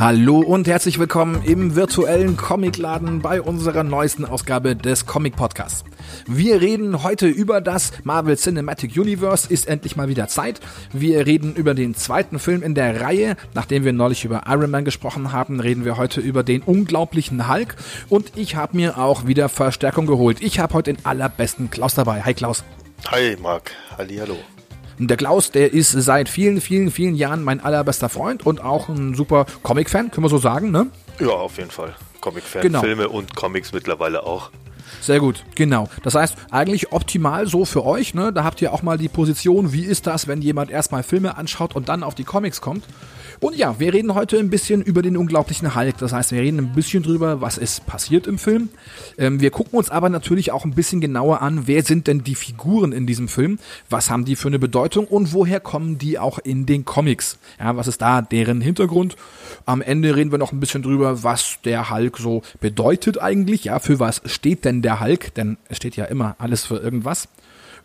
Hallo und herzlich willkommen im virtuellen Comicladen bei unserer neuesten Ausgabe des Comic Podcasts. Wir reden heute über das Marvel Cinematic Universe, ist endlich mal wieder Zeit. Wir reden über den zweiten Film in der Reihe. Nachdem wir neulich über Iron Man gesprochen haben, reden wir heute über den unglaublichen Hulk. Und ich habe mir auch wieder Verstärkung geholt. Ich habe heute den allerbesten Klaus dabei. Hi Klaus. Hi Marc, hallo. Der Klaus, der ist seit vielen, vielen, vielen Jahren mein allerbester Freund und auch ein super Comic-Fan, können wir so sagen, ne? Ja, auf jeden Fall. Comic-Fan, genau. Filme und Comics mittlerweile auch. Sehr gut, genau. Das heißt, eigentlich optimal so für euch, ne? Da habt ihr auch mal die Position, wie ist das, wenn jemand erstmal Filme anschaut und dann auf die Comics kommt. Und ja, wir reden heute ein bisschen über den unglaublichen Hulk. Das heißt, wir reden ein bisschen drüber, was ist passiert im Film. Ähm, wir gucken uns aber natürlich auch ein bisschen genauer an, wer sind denn die Figuren in diesem Film? Was haben die für eine Bedeutung und woher kommen die auch in den Comics? Ja, was ist da deren Hintergrund? Am Ende reden wir noch ein bisschen drüber, was der Hulk so bedeutet eigentlich. Ja, für was steht denn der Hulk? Denn es steht ja immer alles für irgendwas.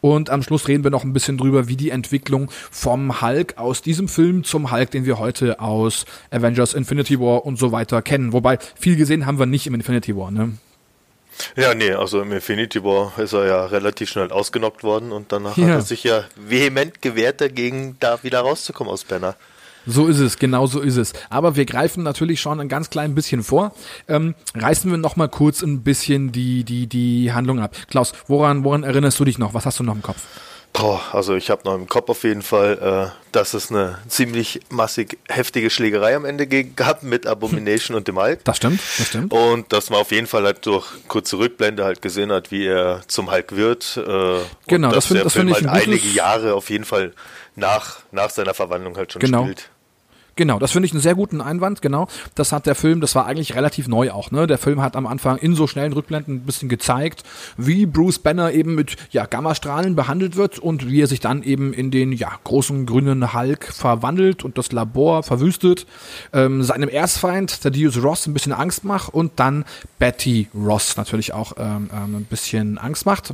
Und am Schluss reden wir noch ein bisschen drüber, wie die Entwicklung vom Hulk aus diesem Film zum Hulk, den wir heute aus Avengers Infinity War und so weiter kennen. Wobei viel gesehen haben wir nicht im Infinity War, ne? Ja, nee, also im Infinity War ist er ja relativ schnell ausgenockt worden und danach ja. hat er sich ja vehement gewehrt dagegen, da wieder rauszukommen aus Banner. So ist es, genau so ist es. Aber wir greifen natürlich schon ein ganz klein bisschen vor. Ähm, reißen wir noch mal kurz ein bisschen die, die, die Handlung ab. Klaus, woran, woran erinnerst du dich noch? Was hast du noch im Kopf? Boah, also ich habe noch im Kopf auf jeden Fall, äh, dass es eine ziemlich massig heftige Schlägerei am Ende gab mit Abomination und dem Hulk. Das stimmt, das stimmt. Und dass man auf jeden Fall halt durch kurze Rückblende halt gesehen hat, wie er zum Hulk wird. Äh, genau, das finde find ich halt einige Jahre auf jeden Fall nach, nach seiner Verwandlung halt schon genau. spielt. Genau, das finde ich einen sehr guten Einwand, genau. Das hat der Film, das war eigentlich relativ neu auch, ne? Der Film hat am Anfang in so schnellen Rückblenden ein bisschen gezeigt, wie Bruce Banner eben mit, ja, Gammastrahlen behandelt wird und wie er sich dann eben in den, ja, großen grünen Hulk verwandelt und das Labor verwüstet, ähm, seinem Erstfeind, Thaddeus Ross, ein bisschen Angst macht und dann Betty Ross natürlich auch ähm, ähm, ein bisschen Angst macht.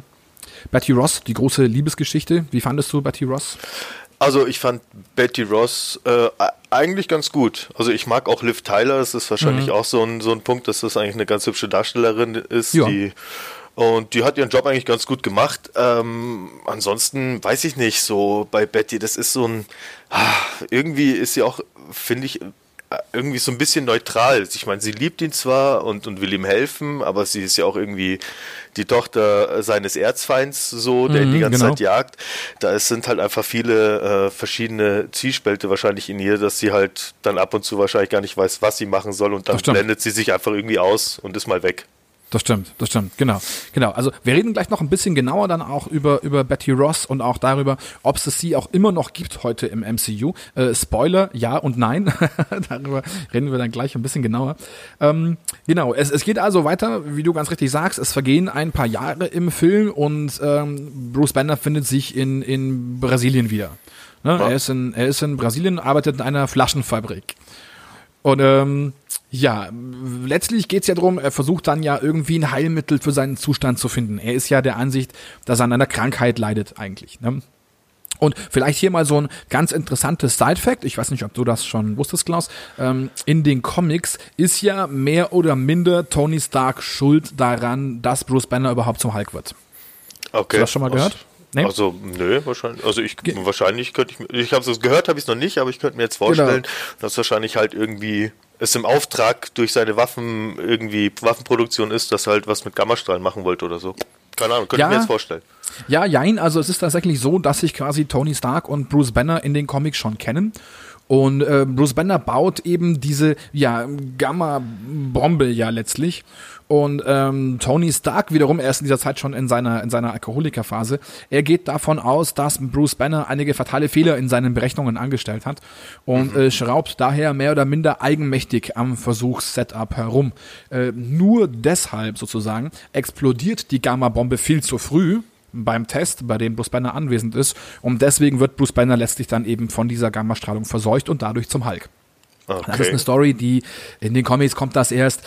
Betty Ross, die große Liebesgeschichte. Wie fandest du Betty Ross? Also ich fand Betty Ross äh, eigentlich ganz gut. Also ich mag auch Liv Tyler, das ist wahrscheinlich mhm. auch so ein, so ein Punkt, dass das eigentlich eine ganz hübsche Darstellerin ist, ja. die und die hat ihren Job eigentlich ganz gut gemacht. Ähm, ansonsten weiß ich nicht, so bei Betty, das ist so ein, ah, irgendwie ist sie auch, finde ich, irgendwie so ein bisschen neutral. Ich meine, sie liebt ihn zwar und, und will ihm helfen, aber sie ist ja auch irgendwie die Tochter seines Erzfeinds, so, der mhm, ihn die ganze genau. Zeit jagt. Da sind halt einfach viele äh, verschiedene Zielspälte wahrscheinlich in ihr, dass sie halt dann ab und zu wahrscheinlich gar nicht weiß, was sie machen soll und dann blendet sie sich einfach irgendwie aus und ist mal weg. Das stimmt, das stimmt, genau, genau. Also wir reden gleich noch ein bisschen genauer dann auch über über Betty Ross und auch darüber, ob es sie auch immer noch gibt heute im MCU. Äh, Spoiler, ja und nein. darüber reden wir dann gleich ein bisschen genauer. Ähm, genau, es, es geht also weiter, wie du ganz richtig sagst. Es vergehen ein paar Jahre im Film und ähm, Bruce Banner findet sich in in Brasilien wieder. Ne? Ja. Er ist in er ist in Brasilien, arbeitet in einer Flaschenfabrik und ähm, ja, letztlich geht's ja drum. er versucht dann ja irgendwie ein Heilmittel für seinen Zustand zu finden. Er ist ja der Ansicht, dass er an einer Krankheit leidet eigentlich. Ne? Und vielleicht hier mal so ein ganz interessantes Side-Fact, ich weiß nicht, ob du das schon wusstest, Klaus, ähm, in den Comics ist ja mehr oder minder Tony Stark schuld daran, dass Bruce Banner überhaupt zum Hulk wird. Okay. Hast du das schon mal gehört? Nee? Also, nö, wahrscheinlich. Also ich Ge wahrscheinlich könnte ich ich habe es gehört, habe ich es noch nicht, aber ich könnte mir jetzt vorstellen, genau. dass wahrscheinlich halt irgendwie es im Auftrag durch seine Waffen irgendwie Waffenproduktion ist, dass er halt was mit Gammastrahlen machen wollte oder so. Keine Ahnung, könnte ja, ich mir jetzt vorstellen. Ja, jein, also es ist tatsächlich so, dass sich quasi Tony Stark und Bruce Banner in den Comics schon kennen. Und äh, Bruce Banner baut eben diese ja, Gamma-Bombe ja letztlich. Und ähm, Tony Stark wiederum, er ist in dieser Zeit schon in seiner, in seiner Alkoholikerphase, er geht davon aus, dass Bruce Banner einige fatale Fehler in seinen Berechnungen angestellt hat und mhm. äh, schraubt daher mehr oder minder eigenmächtig am Versuchssetup herum. Äh, nur deshalb sozusagen explodiert die Gamma-Bombe viel zu früh, beim Test, bei dem Bruce Banner anwesend ist. Und deswegen wird Bruce Banner letztlich dann eben von dieser Gammastrahlung verseucht und dadurch zum Hulk. Okay. Das ist eine Story, die in den Comics kommt das erst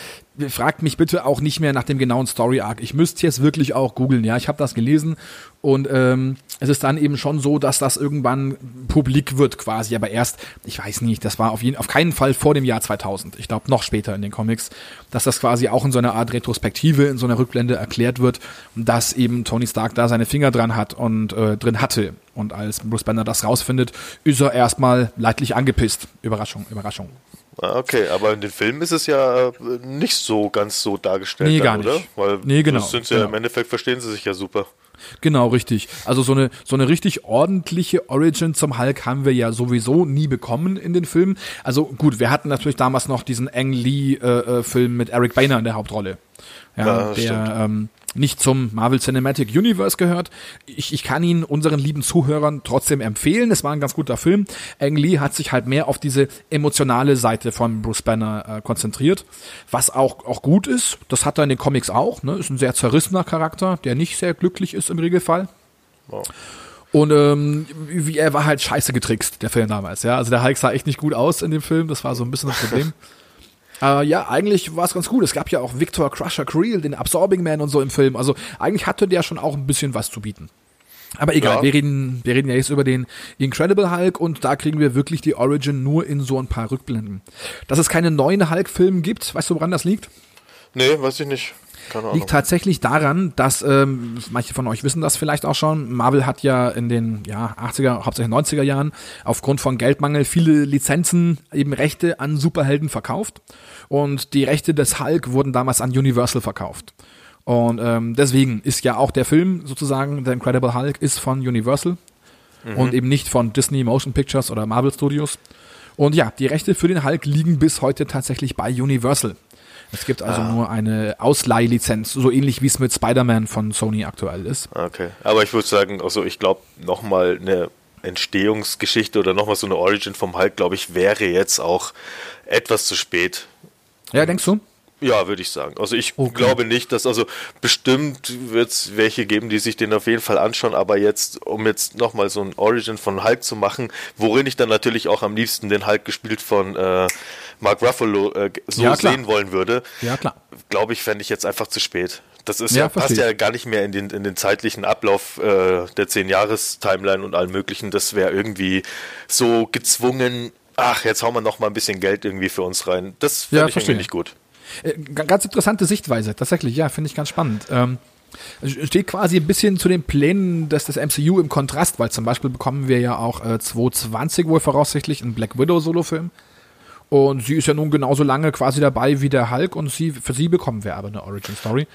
fragt mich bitte auch nicht mehr nach dem genauen Story Arc. Ich müsste jetzt wirklich auch googeln. Ja, ich habe das gelesen und ähm, es ist dann eben schon so, dass das irgendwann publik wird quasi, aber erst, ich weiß nicht, das war auf jeden, auf keinen Fall vor dem Jahr 2000. Ich glaube noch später in den Comics, dass das quasi auch in so einer Art Retrospektive, in so einer Rückblende erklärt wird, dass eben Tony Stark da seine Finger dran hat und äh, drin hatte. Und als Bruce Banner das rausfindet, ist er erstmal leidlich angepisst. Überraschung, Überraschung. Ah, okay, aber in den Filmen ist es ja äh, nicht so ganz so dargestellt, nee, dann, gar nicht. oder? Weil nee, genau. Das sind ja genau. im Endeffekt verstehen sie sich ja super. Genau, richtig. Also so eine, so eine richtig ordentliche Origin zum Hulk haben wir ja sowieso nie bekommen in den Filmen. Also gut, wir hatten natürlich damals noch diesen Ang Lee-Film äh, äh mit Eric Boehner in der Hauptrolle. Ja, ja der ähm, nicht zum Marvel Cinematic Universe gehört. Ich, ich kann ihn unseren lieben Zuhörern trotzdem empfehlen. Es war ein ganz guter Film. Ang Lee hat sich halt mehr auf diese emotionale Seite von Bruce Banner äh, konzentriert, was auch, auch gut ist. Das hat er in den Comics auch. Ne? Ist ein sehr zerrissener Charakter, der nicht sehr glücklich ist im Regelfall. Wow. Und ähm, wie er war halt scheiße getrickst, der Film damals, ja. Also der Hulk sah echt nicht gut aus in dem Film, das war so ein bisschen das Problem. Äh, ja, eigentlich war es ganz gut. Es gab ja auch Victor Crusher Creel, den Absorbing Man und so im Film. Also eigentlich hatte der schon auch ein bisschen was zu bieten. Aber egal, ja. wir, reden, wir reden ja jetzt über den Incredible Hulk und da kriegen wir wirklich die Origin nur in so ein paar Rückblenden. Dass es keine neuen Hulk-Filme gibt, weißt du, woran das liegt? Nee, weiß ich nicht. Liegt tatsächlich daran, dass ähm, manche von euch wissen das vielleicht auch schon. Marvel hat ja in den ja, 80er, hauptsächlich 90er Jahren aufgrund von Geldmangel viele Lizenzen, eben Rechte an Superhelden verkauft. Und die Rechte des Hulk wurden damals an Universal verkauft. Und ähm, deswegen ist ja auch der Film sozusagen, The Incredible Hulk, ist von Universal mhm. und eben nicht von Disney Motion Pictures oder Marvel Studios. Und ja, die Rechte für den Hulk liegen bis heute tatsächlich bei Universal. Es gibt also ah. nur eine Ausleihlizenz, so ähnlich wie es mit Spider-Man von Sony aktuell ist. Okay, aber ich würde sagen, also ich glaube, nochmal eine Entstehungsgeschichte oder nochmal so eine Origin vom Hulk, glaube ich, wäre jetzt auch etwas zu spät. Ja, denkst du? Ja, würde ich sagen. Also ich okay. glaube nicht, dass also bestimmt wird es welche geben, die sich den auf jeden Fall anschauen, aber jetzt, um jetzt nochmal so ein Origin von Hulk zu machen, worin ich dann natürlich auch am liebsten den Hulk gespielt von äh, Mark Ruffalo äh, so ja, sehen wollen würde, ja, klar. glaube ich, fände ich jetzt einfach zu spät. Das ist ja, ja passt ja gar nicht mehr in den, in den zeitlichen Ablauf äh, der 10-Jahres-Timeline und allem möglichen. Das wäre irgendwie so gezwungen, ach, jetzt hauen wir noch mal ein bisschen Geld irgendwie für uns rein. Das finde ja, ich irgendwie nicht gut. Äh, ganz interessante Sichtweise, tatsächlich, ja, finde ich ganz spannend. Ähm, steht quasi ein bisschen zu den Plänen des, des MCU im Kontrast, weil zum Beispiel bekommen wir ja auch äh, 2020 wohl voraussichtlich einen Black Widow Solo-Film. Und sie ist ja nun genauso lange quasi dabei wie der Hulk und sie, für sie bekommen wir aber eine Origin Story.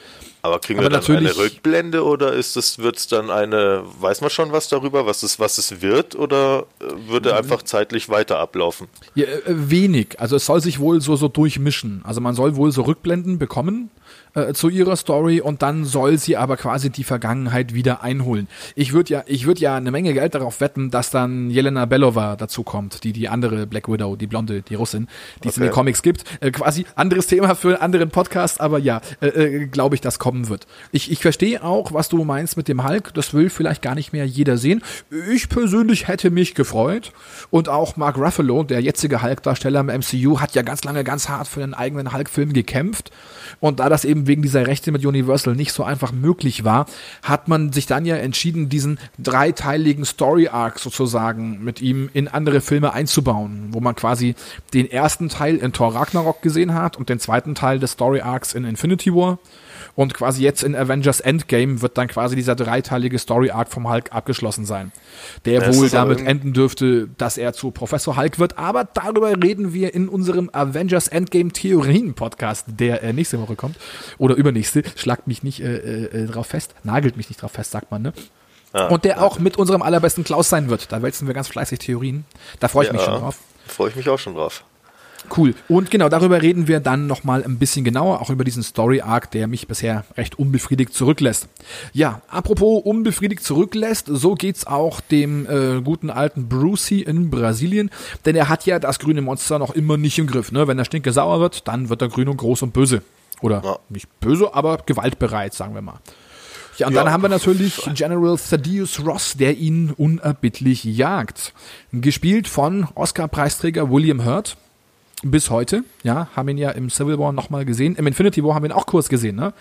Aber kriegen aber wir dann eine Rückblende oder ist es, wird es dann eine, weiß man schon was darüber, was es, was es wird oder äh, würde einfach zeitlich weiter ablaufen? Ja, äh, wenig. Also es soll sich wohl so, so durchmischen. Also man soll wohl so Rückblenden bekommen äh, zu ihrer Story und dann soll sie aber quasi die Vergangenheit wieder einholen. Ich würde ja, ich würde ja eine Menge Geld darauf wetten, dass dann Jelena Belova dazu kommt, die die andere Black Widow, die Blonde, die Russin, die okay. es in den Comics gibt. Äh, quasi anderes Thema für einen anderen Podcast, aber ja, äh, äh, glaube ich, das kommen wird. Ich, ich verstehe auch, was du meinst mit dem Hulk. Das will vielleicht gar nicht mehr jeder sehen. Ich persönlich hätte mich gefreut und auch Mark Ruffalo, der jetzige Hulk-Darsteller im MCU, hat ja ganz lange ganz hart für einen eigenen Hulk-Film gekämpft. Und da das eben wegen dieser Rechte mit Universal nicht so einfach möglich war, hat man sich dann ja entschieden, diesen dreiteiligen Story Arc sozusagen mit ihm in andere Filme einzubauen, wo man quasi den ersten Teil in Thor Ragnarok gesehen hat und den zweiten Teil des Story Arcs in Infinity War und quasi jetzt in Avengers Endgame wird dann quasi dieser dreiteilige Story Arc vom Hulk abgeschlossen sein. Der das wohl damit enden dürfte, dass er zu Professor Hulk wird. Aber darüber reden wir in unserem Avengers Endgame Theorien Podcast, der äh, nächste Woche kommt. Oder übernächste. Schlagt mich nicht äh, äh, drauf fest. Nagelt mich nicht drauf fest, sagt man, ne? Ja, und der auch mit unserem allerbesten Klaus sein wird. Da wälzen wir ganz fleißig Theorien. Da freue ich ja, mich schon drauf. Freue ich mich auch schon drauf. Cool. Und genau, darüber reden wir dann nochmal ein bisschen genauer, auch über diesen Story-Arc, der mich bisher recht unbefriedigt zurücklässt. Ja, apropos unbefriedigt zurücklässt, so geht's auch dem äh, guten alten Brucey in Brasilien, denn er hat ja das grüne Monster noch immer nicht im Griff. Ne? Wenn er stinke sauer wird, dann wird er grün und groß und böse. Oder ja. nicht böse, aber gewaltbereit, sagen wir mal. Ja, und ja. dann haben wir natürlich General Thaddeus Ross, der ihn unerbittlich jagt. Gespielt von Oscar-Preisträger William Hurt bis heute, ja, haben ihn ja im Civil War nochmal gesehen. Im Infinity War haben wir ihn auch kurz gesehen, ne?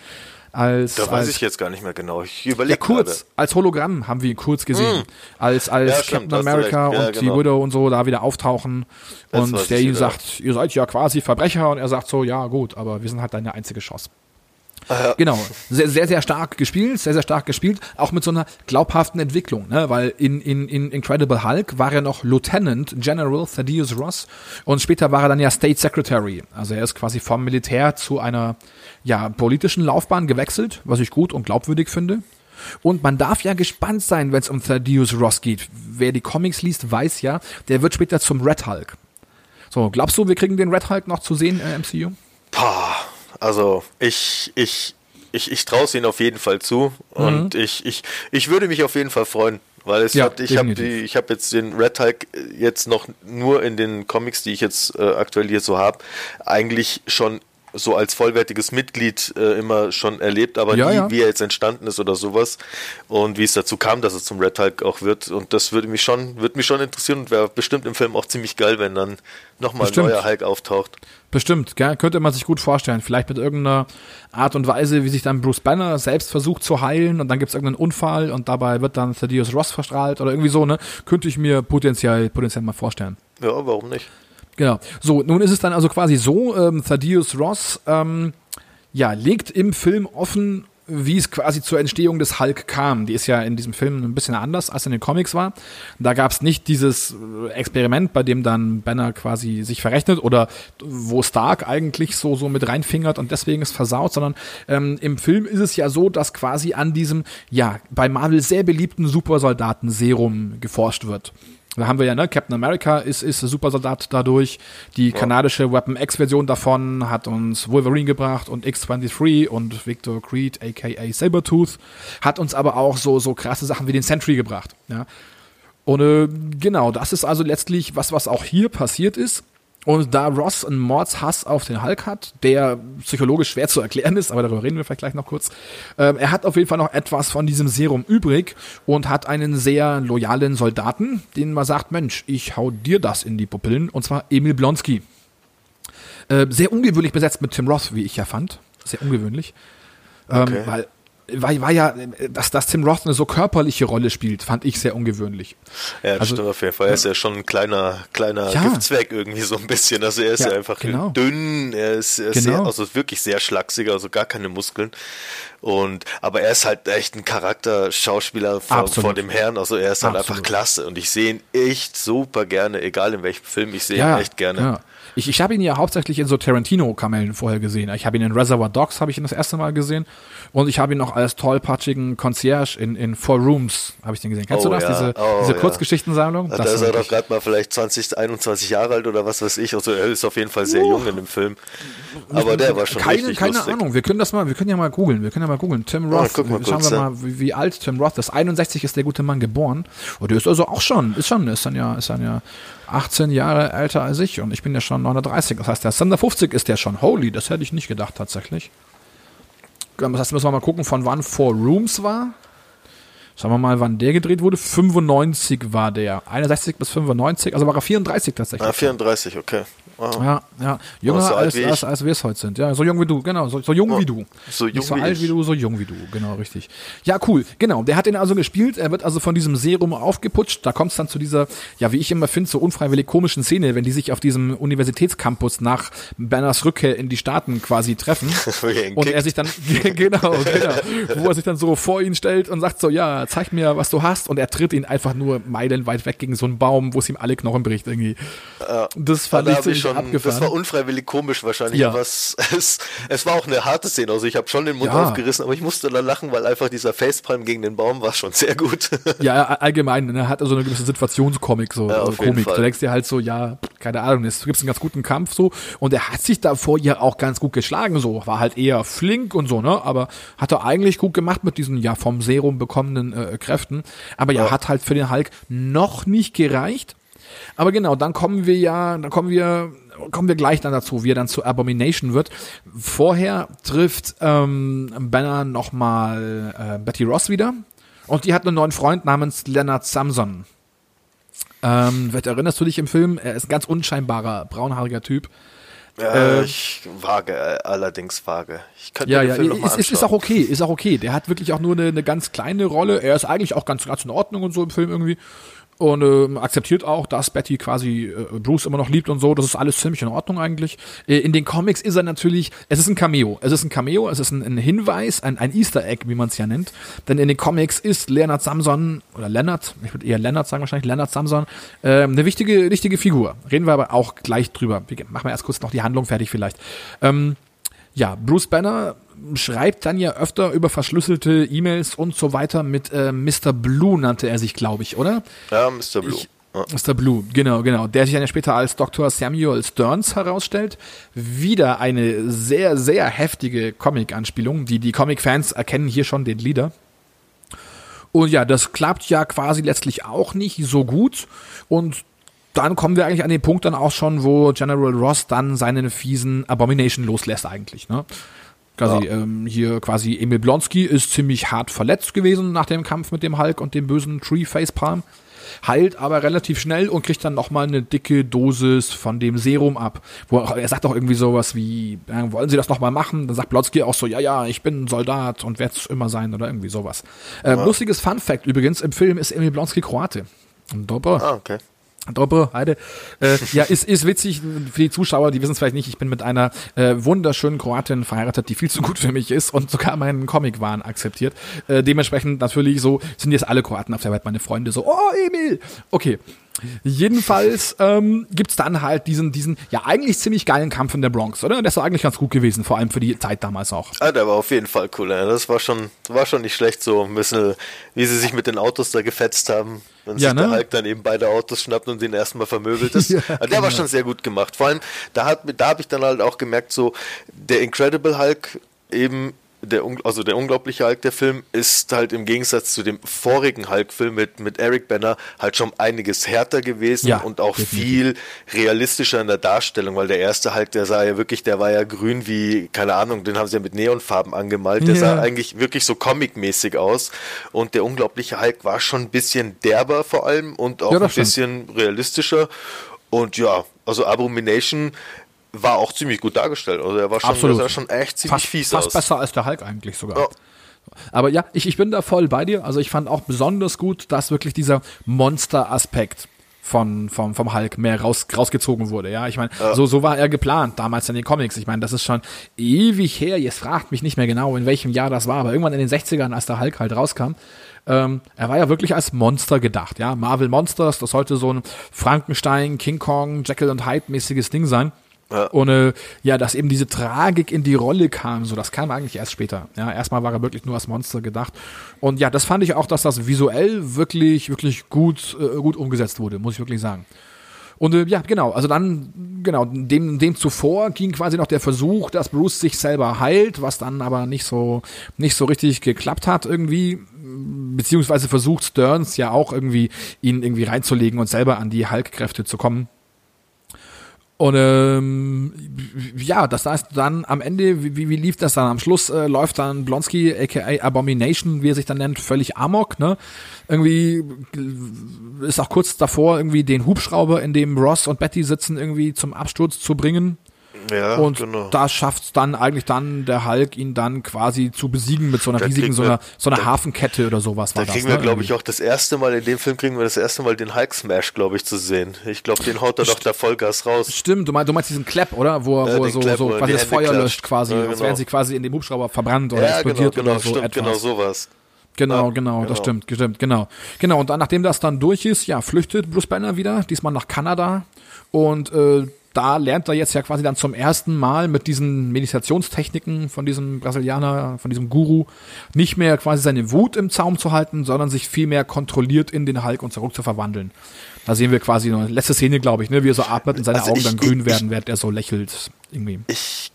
Als, da weiß als, ich jetzt gar nicht mehr genau. Ich überlege ja, kurz, gerade. als Hologramm haben wir ihn kurz gesehen. Mm. Als, als Ja, stimmt, Captain America. Ja, und die genau. Widow und so da wieder auftauchen. Das und der ihm sagt, ihr seid ja quasi Verbrecher. Und er sagt so, ja gut, aber wir sind halt deine einzige Chance. Ja. Genau, sehr, sehr, sehr stark gespielt, sehr, sehr stark gespielt, auch mit so einer glaubhaften Entwicklung, ne? weil in, in, in Incredible Hulk war er noch Lieutenant General Thaddeus Ross und später war er dann ja State Secretary. Also er ist quasi vom Militär zu einer ja, politischen Laufbahn gewechselt, was ich gut und glaubwürdig finde. Und man darf ja gespannt sein, wenn es um Thaddeus Ross geht. Wer die Comics liest, weiß ja, der wird später zum Red Hulk. So, glaubst du, wir kriegen den Red Hulk noch zu sehen äh, im MCU? Pah, also ich, ich, ich, ich traue es ihnen auf jeden Fall zu und ich, ich, ich würde mich auf jeden Fall freuen, weil es Ja, hat, ich habe habe jetzt den Red Hulk jetzt noch nur in den Comics, die ich jetzt äh, aktuell hier so habe, eigentlich schon so als vollwertiges Mitglied äh, immer schon erlebt, aber Ja, nie, ja. wie er jetzt entstanden ist oder sowas und wie es dazu kam, dass es zum Red Hulk auch wird und das würde mich schon, würde mich schon interessieren und wäre bestimmt im Film auch ziemlich geil, wenn dann nochmal ein neuer Hulk auftaucht. Bestimmt, gell? könnte man sich gut vorstellen. Vielleicht mit irgendeiner Art und Weise, wie sich dann Bruce Banner selbst versucht zu heilen und dann gibt es irgendeinen Unfall und dabei wird dann Thaddeus Ross verstrahlt oder irgendwie so, ne? Könnte ich mir potenziell, potenziell mal vorstellen. Ja, warum nicht? Genau. So, nun ist es dann also quasi so, ähm, Thaddeus Ross ähm, ja, legt im Film offen, wie es quasi zur Entstehung des Hulk kam. Die ist ja in diesem Film ein bisschen anders, als in den Comics war. Da gab es nicht dieses äh, Experiment, bei dem dann Banner quasi sich verrechnet oder wo Stark eigentlich so, so mit reinfingert und deswegen ist versaut, sondern ähm, im Film ist es ja so, dass quasi an diesem, ja, bei Marvel sehr beliebten Supersoldaten-Serum geforscht wird. Da haben wir ja, ne, Captain America ist, ist Supersoldat dadurch. Die kanadische Weapon X-Version davon hat uns Wolverine gebracht und X-23 und Victor Creed, aka Sabertooth, hat uns aber auch so, so krasse Sachen wie den Sentry gebracht. Ja. Und äh, genau, das ist also letztlich was, was auch hier passiert ist. Und da Ross einen Mordshass auf den Hulk hat, der psychologisch schwer zu erklären ist, aber darüber reden wir vielleicht gleich noch kurz, ähm, er hat auf jeden Fall noch etwas von diesem Serum übrig und hat einen sehr loyalen Soldaten, den man sagt, Mensch, ich hau dir das in die Pupillen, und zwar Emil Blonsky. Äh, sehr ungewöhnlich besetzt mit Tim Roth, wie ich ja fand. Sehr ungewöhnlich. Ähm, Okay. weil war, war ja, dass, dass Tim Roth eine so körperliche Rolle spielt, fand ich sehr ungewöhnlich. Ja, das Also- stimmt auf jeden Fall. Er ist ja schon ein kleiner, kleiner Ja. Giftzwerg irgendwie so ein bisschen. Also er ist ja, Ja, einfach genau. dünn, er ist, er ist Genau. sehr, also wirklich sehr schlachsig, also gar keine Muskeln. Und, aber er ist halt echt ein Charakterschauspieler vor, vor dem Herrn. Also er ist halt Absolut. einfach klasse. Und ich sehe ihn echt super gerne, egal in welchem Film, ich sehe Ja, ihn echt gerne. Ja. Ich, ich habe ihn ja hauptsächlich in so Tarantino-Kamellen vorher gesehen. Ich habe ihn in Reservoir Dogs, habe ich ihn das erste Mal gesehen. Und ich habe ihn noch als tollpatschigen Concierge in, in Four Rooms, habe ich den gesehen. Kennst Oh du das? ja, Diese, oh diese ja. Kurzgeschichtensammlung? Da Das ist er doch gerade mal vielleicht 20, 21 Jahre alt oder was weiß ich. Also er ist auf jeden Fall sehr jung in dem Film. Aber der war schon keine, richtig keine lustig. Ahnung, wir können das mal, wir können ja mal googeln, wir können ja mal googeln. Tim Roth, guck mal schauen kurz, wir mal, wie, wie alt Tim Roth ist. 61 ist der gute Mann geboren. Und der ist also auch schon, ist schon, ist dann ja, ist dann ja 18 Jahre älter als ich und ich bin ja schon 39. Das heißt, der Thunder 50 ist der schon. Holy, das hätte ich nicht gedacht tatsächlich. Das heißt, müssen wir mal gucken, von wann Four Rooms war. Schauen wir mal, wann der gedreht wurde. 95 war der. 61 bis 95, also war er 34 tatsächlich. Ah, 34, okay. Wow. Ja, ja. Jünger so alt als, ich. als, als wir es heute sind. Ja, so jung wie du, genau. So, so jung Ja, wie du. so jung Nicht so wie alt ich. wie du, so jung wie du. Genau, richtig. Ja, cool. Genau. Der hat den also gespielt. Er wird also von diesem Serum aufgeputscht. Da kommt es dann zu dieser, ja, wie ich immer finde, so unfreiwillig komischen Szene, wenn die sich auf diesem Universitätscampus nach Banners Rückkehr in die Staaten quasi treffen. Ihn und er sich dann, genau, genau, wo er sich dann so vor ihn stellt und sagt so, ja, zeig mir, was du hast. Und er tritt ihn einfach nur meilenweit weg gegen so einen Baum, wo es ihm alle Knochen bricht irgendwie. Das fand Da ich ziemlich schon, abgefahren. das war unfreiwillig komisch wahrscheinlich, Ja. aber es, es, war auch eine harte Szene. Also ich habe schon den Mund Ja. aufgerissen, aber ich musste dann lachen, weil einfach dieser Facepalm gegen den Baum war schon sehr gut. Ja, allgemein, ne, hat also eine gewisse Situationskomik, so, Ja, also Komik. Du denkst dir halt so, ja, keine Ahnung, es gibt einen ganz guten Kampf so und er hat sich davor ja auch ganz gut geschlagen, so, war halt eher flink und so, ne, aber hat er eigentlich gut gemacht mit diesen ja vom Serum bekommenen äh, Kräften, aber ja, Ja. hat halt für den Hulk noch nicht gereicht. Aber genau, dann kommen wir ja, dann kommen wir, kommen wir gleich dann dazu, wie er dann zu Abomination wird. Vorher trifft ähm, Banner nochmal äh, Betty Ross wieder und die hat einen neuen Freund namens Leonard Samson. Ähm, erinnerst du dich im Film? Er ist ein ganz unscheinbarer, braunhaariger Typ. Äh, ich wage, äh, allerdings vage. Ich könnte ja, ja, ist, ist, ist, auch okay, ist auch okay. Der hat wirklich auch nur eine, eine ganz kleine Rolle. Er ist eigentlich auch ganz, ganz in Ordnung und so im Film irgendwie und äh, akzeptiert auch, dass Betty quasi äh, Bruce immer noch liebt und so. Das ist alles ziemlich in Ordnung eigentlich. Äh, in den Comics ist er natürlich, es ist ein Cameo. Es ist ein Cameo, es ist ein, ein Hinweis, ein, ein Easter Egg, wie man es ja nennt. Denn in den Comics ist Leonard Samson, oder Leonard, ich würde eher Leonard sagen wahrscheinlich, Leonard Samson, äh, eine wichtige, wichtige Figur. Reden wir aber auch gleich drüber. Machen wir erst kurz noch die Handlung fertig vielleicht. Ähm, ja, Bruce Banner schreibt dann ja öfter über verschlüsselte E-Mails und so weiter mit äh, Mr. Blue nannte er sich, glaube ich, oder? Ja, Mr. Blue. Ich, Mr. Blue, genau, genau. Der sich dann ja später als Dr. Samuel Stearns herausstellt. Wieder eine sehr, sehr heftige Comic-Anspielung. Die, die Comic-Fans erkennen hier schon den Leader. Und ja, das klappt ja quasi letztlich auch nicht so gut. Und dann kommen wir eigentlich an den Punkt dann auch schon, wo General Ross dann seinen fiesen Abomination loslässt eigentlich, ne? Quasi, ja. ähm, hier quasi Emil Blonsky ist ziemlich hart verletzt gewesen nach dem Kampf mit dem Hulk und dem bösen Tree Facepalm. Heilt aber relativ schnell und kriegt dann nochmal eine dicke Dosis von dem Serum ab. Wo er, er sagt auch irgendwie sowas wie, ja, wollen Sie das nochmal machen? Dann sagt Blonsky auch so, ja, ja, ich bin ein Soldat und werde es immer sein oder irgendwie sowas. Äh, ja. Lustiges Fun Fact übrigens, im Film ist Emil Blonsky Kroate. Doppel. Ah, okay. Dobre, Heide. Äh, ja, ist, ist witzig für die Zuschauer, die wissen es vielleicht nicht. Ich bin mit einer äh, wunderschönen Kroatin verheiratet, die viel zu gut für mich ist und sogar meinen Comic-Wahn akzeptiert. Äh, dementsprechend natürlich so sind jetzt alle Kroaten auf der Welt meine Freunde so, oh Emil! Okay, Jedenfalls ähm, gibt dann halt diesen, diesen, ja eigentlich ziemlich geilen Kampf in der Bronx, oder? Der ist eigentlich ganz gut gewesen, vor allem für die Zeit damals auch. Ah, der war auf jeden Fall cool. Ja. Das war schon, war schon nicht schlecht, so ein bisschen, wie sie sich mit den Autos da gefetzt haben. Wenn ja, sich ne? der Hulk dann eben beide Autos schnappt und den erstmal vermöbelt ist. ja, also der genau. war schon sehr gut gemacht. Vor allem, da hat, da habe ich dann halt auch gemerkt, so, der Incredible Hulk eben der, also der unglaubliche Hulk, der Film, ist halt im Gegensatz zu dem vorigen Hulk-Film mit, mit Eric Banner halt schon einiges härter gewesen ja, und auch definitiv. viel realistischer in der Darstellung, weil der erste Hulk, der sah ja wirklich, der war ja grün wie, keine Ahnung, den haben sie ja mit Neonfarben angemalt, der ja. sah eigentlich wirklich so comic-mäßig aus und der unglaubliche Hulk war schon ein bisschen derber vor allem und auch ja, ein bisschen realistischer und ja, also Abomination war auch ziemlich gut dargestellt. Also er war schon, Absolut. sah schon echt ziemlich fast, fies fast aus. besser als der Hulk eigentlich sogar. Ja. Aber ja, ich, ich bin da voll bei dir. Also ich fand auch besonders gut, dass wirklich dieser Monster-Aspekt von, vom, vom Hulk mehr raus, rausgezogen wurde. Ja, ich meine, ja. so, so war er geplant damals in den Comics. Ich meine, das ist schon ewig her. Jetzt fragt mich nicht mehr genau, in welchem Jahr das war, aber irgendwann in den 60ern, als der Hulk halt rauskam. Ähm, er war ja wirklich als Monster gedacht. Ja, Marvel Monsters, das sollte so ein Frankenstein, King Kong, Jekyll und Hyde mäßiges Ding sein. Ja. Und äh, ja, dass eben diese Tragik in die Rolle kam, so das kam eigentlich erst später. Ja, erstmal war er wirklich nur als Monster gedacht. Und ja, das fand ich auch, dass das visuell wirklich, wirklich gut, äh, gut umgesetzt wurde, muss ich wirklich sagen. Und äh, ja, genau, also dann, genau, dem, dem zuvor ging quasi noch der Versuch, dass Bruce sich selber heilt, was dann aber nicht so, nicht so richtig geklappt hat irgendwie, beziehungsweise versucht Stearns ja auch irgendwie, ihn irgendwie reinzulegen und selber an die Hulk-Kräfte zu kommen. Und ähm, ja, das heißt dann am Ende, wie, wie lief das dann? Am Schluss äh, läuft dann Blonsky, aka Abomination, wie er sich dann nennt, völlig amok, ne? Irgendwie ist auch kurz davor, irgendwie den Hubschrauber, in dem Ross und Betty sitzen, irgendwie zum Absturz zu bringen. Ja, und genau. da schafft es dann eigentlich dann der Hulk, ihn dann quasi zu besiegen mit so einer da riesigen, so einer, so einer da, Hafenkette oder sowas. Da kriegen das, wir, ne? glaube ich, auch das erste Mal, in dem Film kriegen wir das erste Mal den Hulk-Smash, glaube ich, zu sehen. Ich glaube, den haut er doch da Vollgas raus. Stimmt, du meinst, du meinst diesen Clap, oder? Wo, er, wo er so, Clap, so quasi das Feuer klatscht. löscht quasi, ja, genau. als wären sie quasi in dem Hubschrauber verbrannt oder ja, explodiert genau, genau, oder so stimmt, etwas. Genau sowas. Genau, ja, genau, das genau. stimmt, stimmt, genau. Genau, und dann, nachdem das dann durch ist, ja, flüchtet Bruce Banner wieder, diesmal nach Kanada und äh, da lernt er jetzt ja quasi dann zum ersten Mal mit diesen Meditationstechniken von diesem Brasilianer, von diesem Guru, nicht mehr quasi seine Wut im Zaum zu halten, sondern sich vielmehr kontrolliert in den Hulk und zurück zu verwandeln. Da sehen wir quasi eine letzte Szene, glaube ich, ne, wie er so atmet und seine also Augen ich, dann grün ich, werden, während er so lächelt. Irgendwie. Ich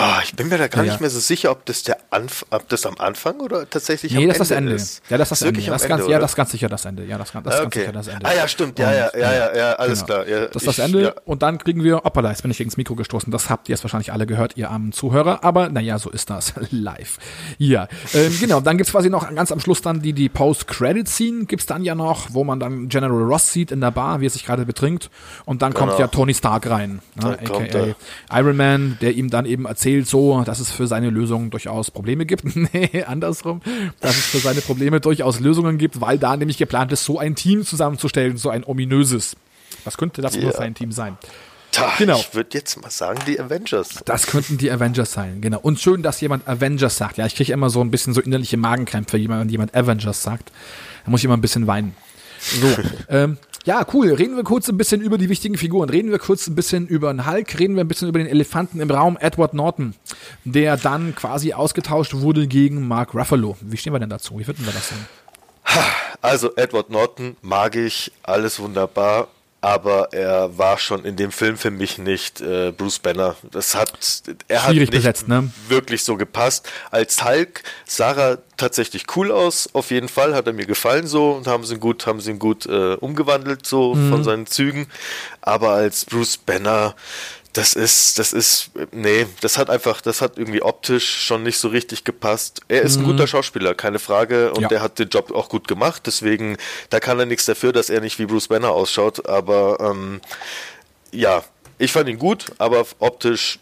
Oh, ich bin mir da gar ja, nicht mehr so sicher, ob das, der Anf ob das am Anfang oder tatsächlich nee, am das Ende ist das Ende. Ja, das ist das Ende. Das ganz, ja, das ist ganz sicher das Ende. Ja, das, das ist okay. ganz sicher das Ende. Ah ja, stimmt. Ja, ja, ja, ja, ja alles genau. klar. Ja, das ist das Ende. Ja. Und dann kriegen wir, hoppala, jetzt bin ich gegen das Mikro gestoßen. Das habt ihr jetzt wahrscheinlich alle gehört, ihr armen Zuhörer. Aber naja, so ist das live. Ja, ähm, genau. Dann gibt's quasi noch ganz am Schluss dann die, die Post-Credit-Scene gibt's dann ja noch, wo man dann General Ross sieht in der Bar, wie er sich gerade betrinkt. Und dann genau. kommt ja Tony Stark rein, ne, aka Iron Man, der ihm dann eben erzählt so, dass es für seine Lösung durchaus Probleme gibt. nee, andersrum, dass es für seine Probleme durchaus Lösungen gibt, weil da nämlich geplant ist, so ein Team zusammenzustellen, so ein ominöses. Was könnte das yeah. für ein Team sein? Da, genau. Ich würde jetzt mal sagen, die Avengers. Das könnten die Avengers sein, genau. Und schön, dass jemand Avengers sagt. Ja, ich kriege immer so ein bisschen so innerliche Magenkrämpfe, wenn jemand Avengers sagt. Da muss ich immer ein bisschen weinen. So, ähm, ja, cool. Reden wir kurz ein bisschen über die wichtigen Figuren. Reden wir kurz ein bisschen über den Hulk. Reden wir ein bisschen über den Elefanten im Raum, Edward Norton, der dann quasi ausgetauscht wurde gegen Mark Ruffalo. Wie stehen wir denn dazu? Wie finden wir das denn? Also Edward Norton mag ich, alles wunderbar aber er war schon in dem Film für mich nicht äh, Bruce Banner. Das hat er hat nicht besetzt, ne? wirklich so gepasst. Als Hulk sah er tatsächlich cool aus. Auf jeden Fall hat er mir gefallen so und haben sie ihn gut, haben sie ihn gut äh, umgewandelt so mhm. von seinen Zügen. Aber als Bruce Banner das ist, das ist, nee, das hat einfach, das hat irgendwie optisch schon nicht so richtig gepasst. Er ist mhm. ein guter Schauspieler, keine Frage, und ja. der hat den Job auch gut gemacht, deswegen, da kann er nichts dafür, dass er nicht wie Bruce Banner ausschaut, aber ähm, ja, ich fand ihn gut, aber optisch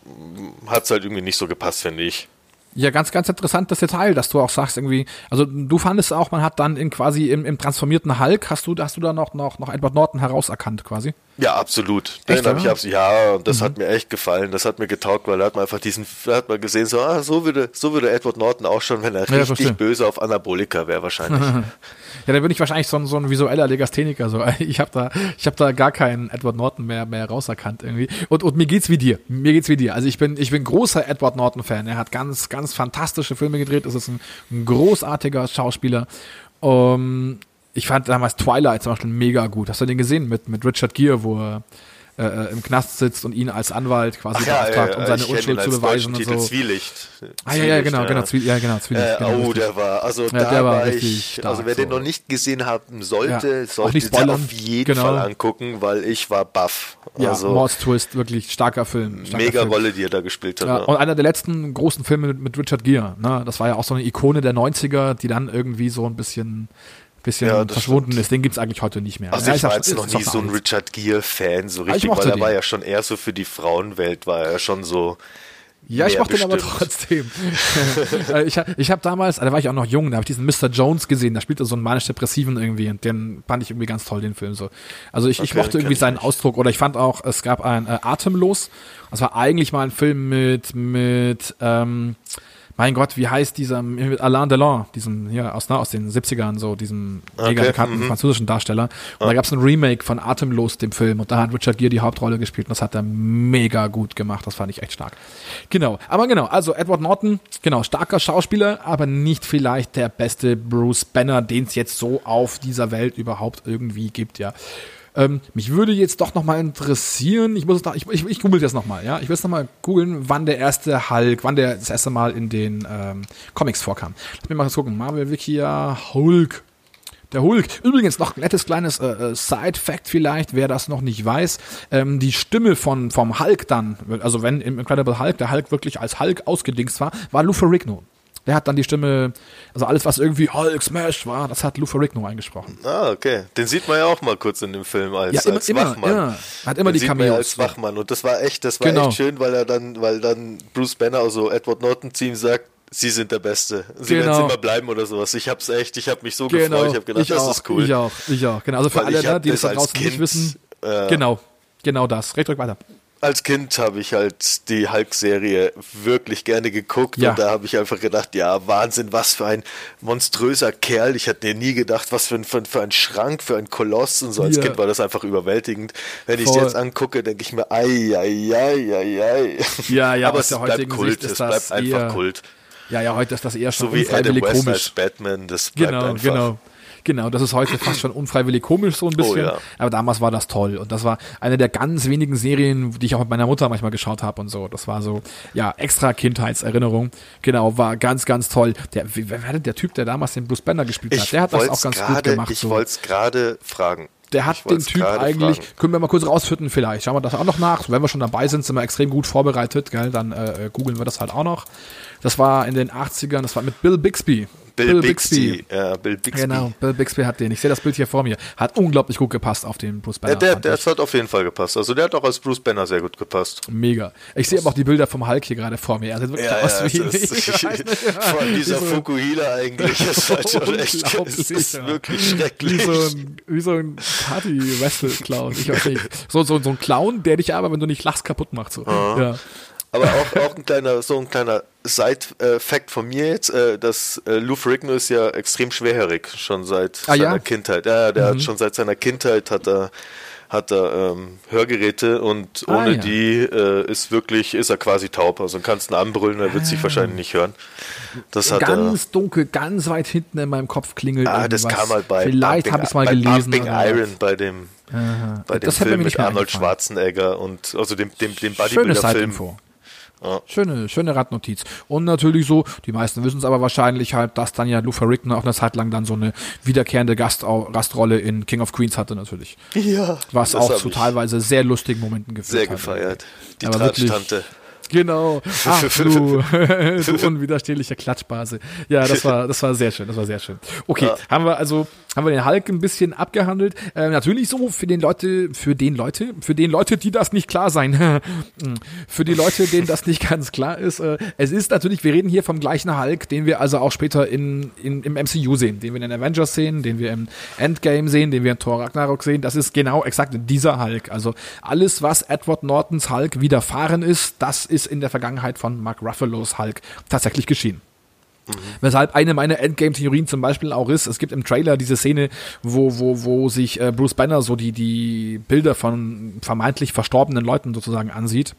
hat es halt irgendwie nicht so gepasst, finde ich. Ja, ganz, ganz interessantes Detail, dass du auch sagst irgendwie, also du fandest auch, man hat dann in quasi im, im transformierten Hulk, hast du, hast du da noch, noch, noch Edward Norton herauserkannt quasi? Ja, absolut. Den habe ich absolut, ja, und das mhm. hat mir echt gefallen. Das hat mir getaugt, weil da hat man einfach diesen, da hat man gesehen, so, ah, so würde, so würde Edward Norton auch schon, wenn er ja, richtig böse auf Anabolika wäre wahrscheinlich. ja, dann bin ich wahrscheinlich so, ein, so ein visueller Legastheniker. So, ich habe da, ich habe da gar keinen Edward Norton mehr, mehr rauserkannt irgendwie. Und, und mir geht's wie dir. Mir geht's wie dir. Also ich bin, ich bin großer Edward Norton Fan. Er hat ganz, ganz fantastische Filme gedreht. Es ist ein, ein großartiger Schauspieler. Um, ich fand damals Twilight zum Beispiel mega gut. Hast du den gesehen mit, mit Richard Gere, wo er äh, äh, im Knast sitzt und ihn als Anwalt quasi Ach, beauftragt, ja, um seine Unschuld zu beweisen und so. Zwielicht. Ah ja, ja, genau, genau, Zwie ja, genau, Zwielicht. Äh, genau, oh, der war, also ja, da der war, ich, stark, also wer so. den noch nicht gesehen haben sollte, ja, sollte den auf jeden genau. Fall angucken, weil ich war baff. Ja, also, Morse Twist, wirklich starker Film. Starker mega Film. Rolle, die er da gespielt hat. Ja, und einer der letzten großen Filme mit, mit Richard Gere, ne? Das war ja auch so eine Ikone der 90er, die dann irgendwie so ein bisschen bisschen ja, verschwunden stimmt. ist. Den gibt es eigentlich heute nicht mehr. Also ich war jetzt noch nie so ein Richard Gere-Fan, so richtig, weil er den. war ja schon eher so für die Frauenwelt, war er schon so. Ja, ich mochte den aber trotzdem. Äh, ich ich habe damals, da war ich auch noch jung, da habe ich diesen Mr. Jones gesehen, da spielte so einen manisch-depressiven irgendwie und den fand ich irgendwie ganz toll, den Film so. Also ich, okay, ich mochte irgendwie seinen Ausdruck oder ich fand auch, es gab ein äh, Atemlos, das war eigentlich mal ein Film mit, mit, ähm, mein Gott, wie heißt dieser Alain Delon, diesen hier aus, ne, aus den 70ern, so diesem okay. mega bekannten mhm. französischen Darsteller. Und ja. da gab es ein Remake von Atemlos, dem Film, und da hat Richard Gere die Hauptrolle gespielt und das hat er mega gut gemacht. Das fand ich echt stark. Genau, aber genau, also Edward Norton, genau, starker Schauspieler, aber nicht vielleicht der beste Bruce Banner, den es jetzt so auf dieser Welt überhaupt irgendwie gibt, ja. Ähm, mich würde jetzt doch nochmal interessieren, ich muss es noch, ich, ich, ich google das nochmal, ja. Ich will es nochmal googeln, wann der erste Hulk, wann der das erste Mal in den ähm, Comics vorkam. Lass mich mal gucken. Marvel Wikia Hulk. Der Hulk. Übrigens noch ein nettes kleines äh, äh, Side-Fact vielleicht, wer das noch nicht weiß. Ähm, die Stimme von, vom Hulk dann, also wenn im Incredible Hulk der Hulk wirklich als Hulk ausgedingst war, war Lou Ferrigno. Der hat dann die Stimme, also alles, was irgendwie Hulk Smash war, das hat Lou Ferrigno eingesprochen. Ah, okay. Den sieht man ja auch mal kurz in dem Film als, ja, immer, als immer, Wachmann. Ja. Hat immer Den die Cameos. als Wachmann. Und das war echt, das war genau. echt schön, weil er dann, weil dann Bruce Banner, also Edward Norton ihm sagt, Sie sind der Beste. Sie genau. werden immer bleiben oder sowas. Ich hab's echt, ich hab mich so genau. gefreut. Ich hab gedacht, ich das auch, ist cool. Ich auch, ich auch. Genau. Also für weil alle, die das da draußen kind, nicht wissen. Äh, genau, genau das. Recht weiter als Kind habe ich halt die Hulk-Serie wirklich gerne geguckt ja. und da habe ich einfach gedacht, ja, Wahnsinn, was für ein monströser Kerl. Ich hätte mir nie gedacht, was für ein, für, für ein Schrank, für ein Koloss und so. Als ja. Kind war das einfach überwältigend. Wenn ich es jetzt angucke, denke ich mir, ei, ei, ei, ei, ei. Ja, ja, aber es bleibt Kult, es bleibt einfach Kult. Ja, ja, heute ist das eher schon so wie Adam West komisch. als Batman, das bleibt genau, einfach. Genau, Genau, das ist heute fast schon unfreiwillig komisch so ein bisschen. Oh, ja. Aber damals war das toll. Und das war eine der ganz wenigen Serien, die ich auch mit meiner Mutter manchmal geschaut habe und so. Das war so, ja, extra Kindheitserinnerung. Genau, war ganz, ganz toll. Der, wer war denn der Typ, der damals den Bruce Banner gespielt hat? Ich der hat das auch ganz grade, gut gemacht. Ich so. wollte es gerade fragen. Der hat den Typ eigentlich, fragen. können wir mal kurz rausfinden vielleicht. Schauen wir das auch noch nach. Wenn wir schon dabei sind, sind wir extrem gut vorbereitet, gell? dann äh, googeln wir das halt auch noch. Das war in den 80ern, das war mit Bill Bixby. Bill, Bill Bixby. Bixby. Ja, Bill Bixby. Genau, Bill Bixby hat den. Ich sehe das Bild hier vor mir. Hat unglaublich gut gepasst auf den Bruce Banner. Ja, der, der hat auf jeden Fall gepasst. Also der hat auch als Bruce Banner sehr gut gepasst. Mega. Ich sehe aber auch die Bilder vom Hulk hier gerade vor mir. Er sieht wirklich ja, aus wie ist, Vor allem dieser so, Fukuhila eigentlich. Das ist, halt echt, das ist wirklich schrecklich. Wie so ein, wie so ein Party-Wrestle-Clown. Ich weiß nicht. So, so, so ein Clown, der dich aber, wenn du nicht lachst, kaputt macht. So. Ja. Aber auch, auch ein kleiner, so ein kleiner Side-Fact von mir jetzt, äh, dass äh, Lou Ferrigno ist ja extrem schwerhörig, schon seit ah, seiner ja? Kindheit. Ja, der mhm. hat schon seit seiner Kindheit hat er hat er ähm, Hörgeräte und ah, ohne ah, ja. die äh, ist wirklich, ist er quasi taub. Also kannst ihn anbrüllen, er wird ah. sich wahrscheinlich nicht hören. Das hat ganz er, dunkel, ganz weit hinten in meinem Kopf klingelt. Ah, irgendwas. das kam mal bei Vielleicht habe ich es mal gelesen. Bumping Iron bei dem, bei dem Film mit Arnold Schwarzenegger und also dem, dem, dem Bodybuilder-Film. Ja. Schöne, schöne Radnotiz. Und natürlich so, die meisten wissen es aber wahrscheinlich halt, dass dann ja Lou Ferrigno auch eine Zeit lang dann so eine wiederkehrende Gast Gastrolle in King of Queens hatte natürlich. Ja. Was auch zu teilweise sehr lustigen Momenten geführt Sehr gefeiert. Die Tratsch-Tante. Genau. Ach, du, du unwiderstehliche Klatschbase. Ja, das war, das war sehr schön, das war sehr schön. Okay, ja. haben wir also, haben wir den Hulk ein bisschen abgehandelt. Äh, natürlich so für den Leute, für den Leute, für den Leute, die das nicht klar sein. für die Leute, denen das nicht ganz klar ist. Äh, es ist natürlich, wir reden hier vom gleichen Hulk, den wir also auch später in, in, im MCU sehen, den wir in den Avengers sehen, den wir im Endgame sehen, den wir in Thor Ragnarok sehen. Das ist genau exakt dieser Hulk. Also alles, was Edward Nortons Hulk widerfahren ist, das ist ist in der Vergangenheit von Mark Ruffalos Hulk tatsächlich geschehen. Mhm. Weshalb eine meiner Endgame-Theorien zum Beispiel auch ist, es gibt im Trailer diese Szene, wo, wo, wo sich äh, Bruce Banner so die, die Bilder von vermeintlich verstorbenen Leuten sozusagen ansieht.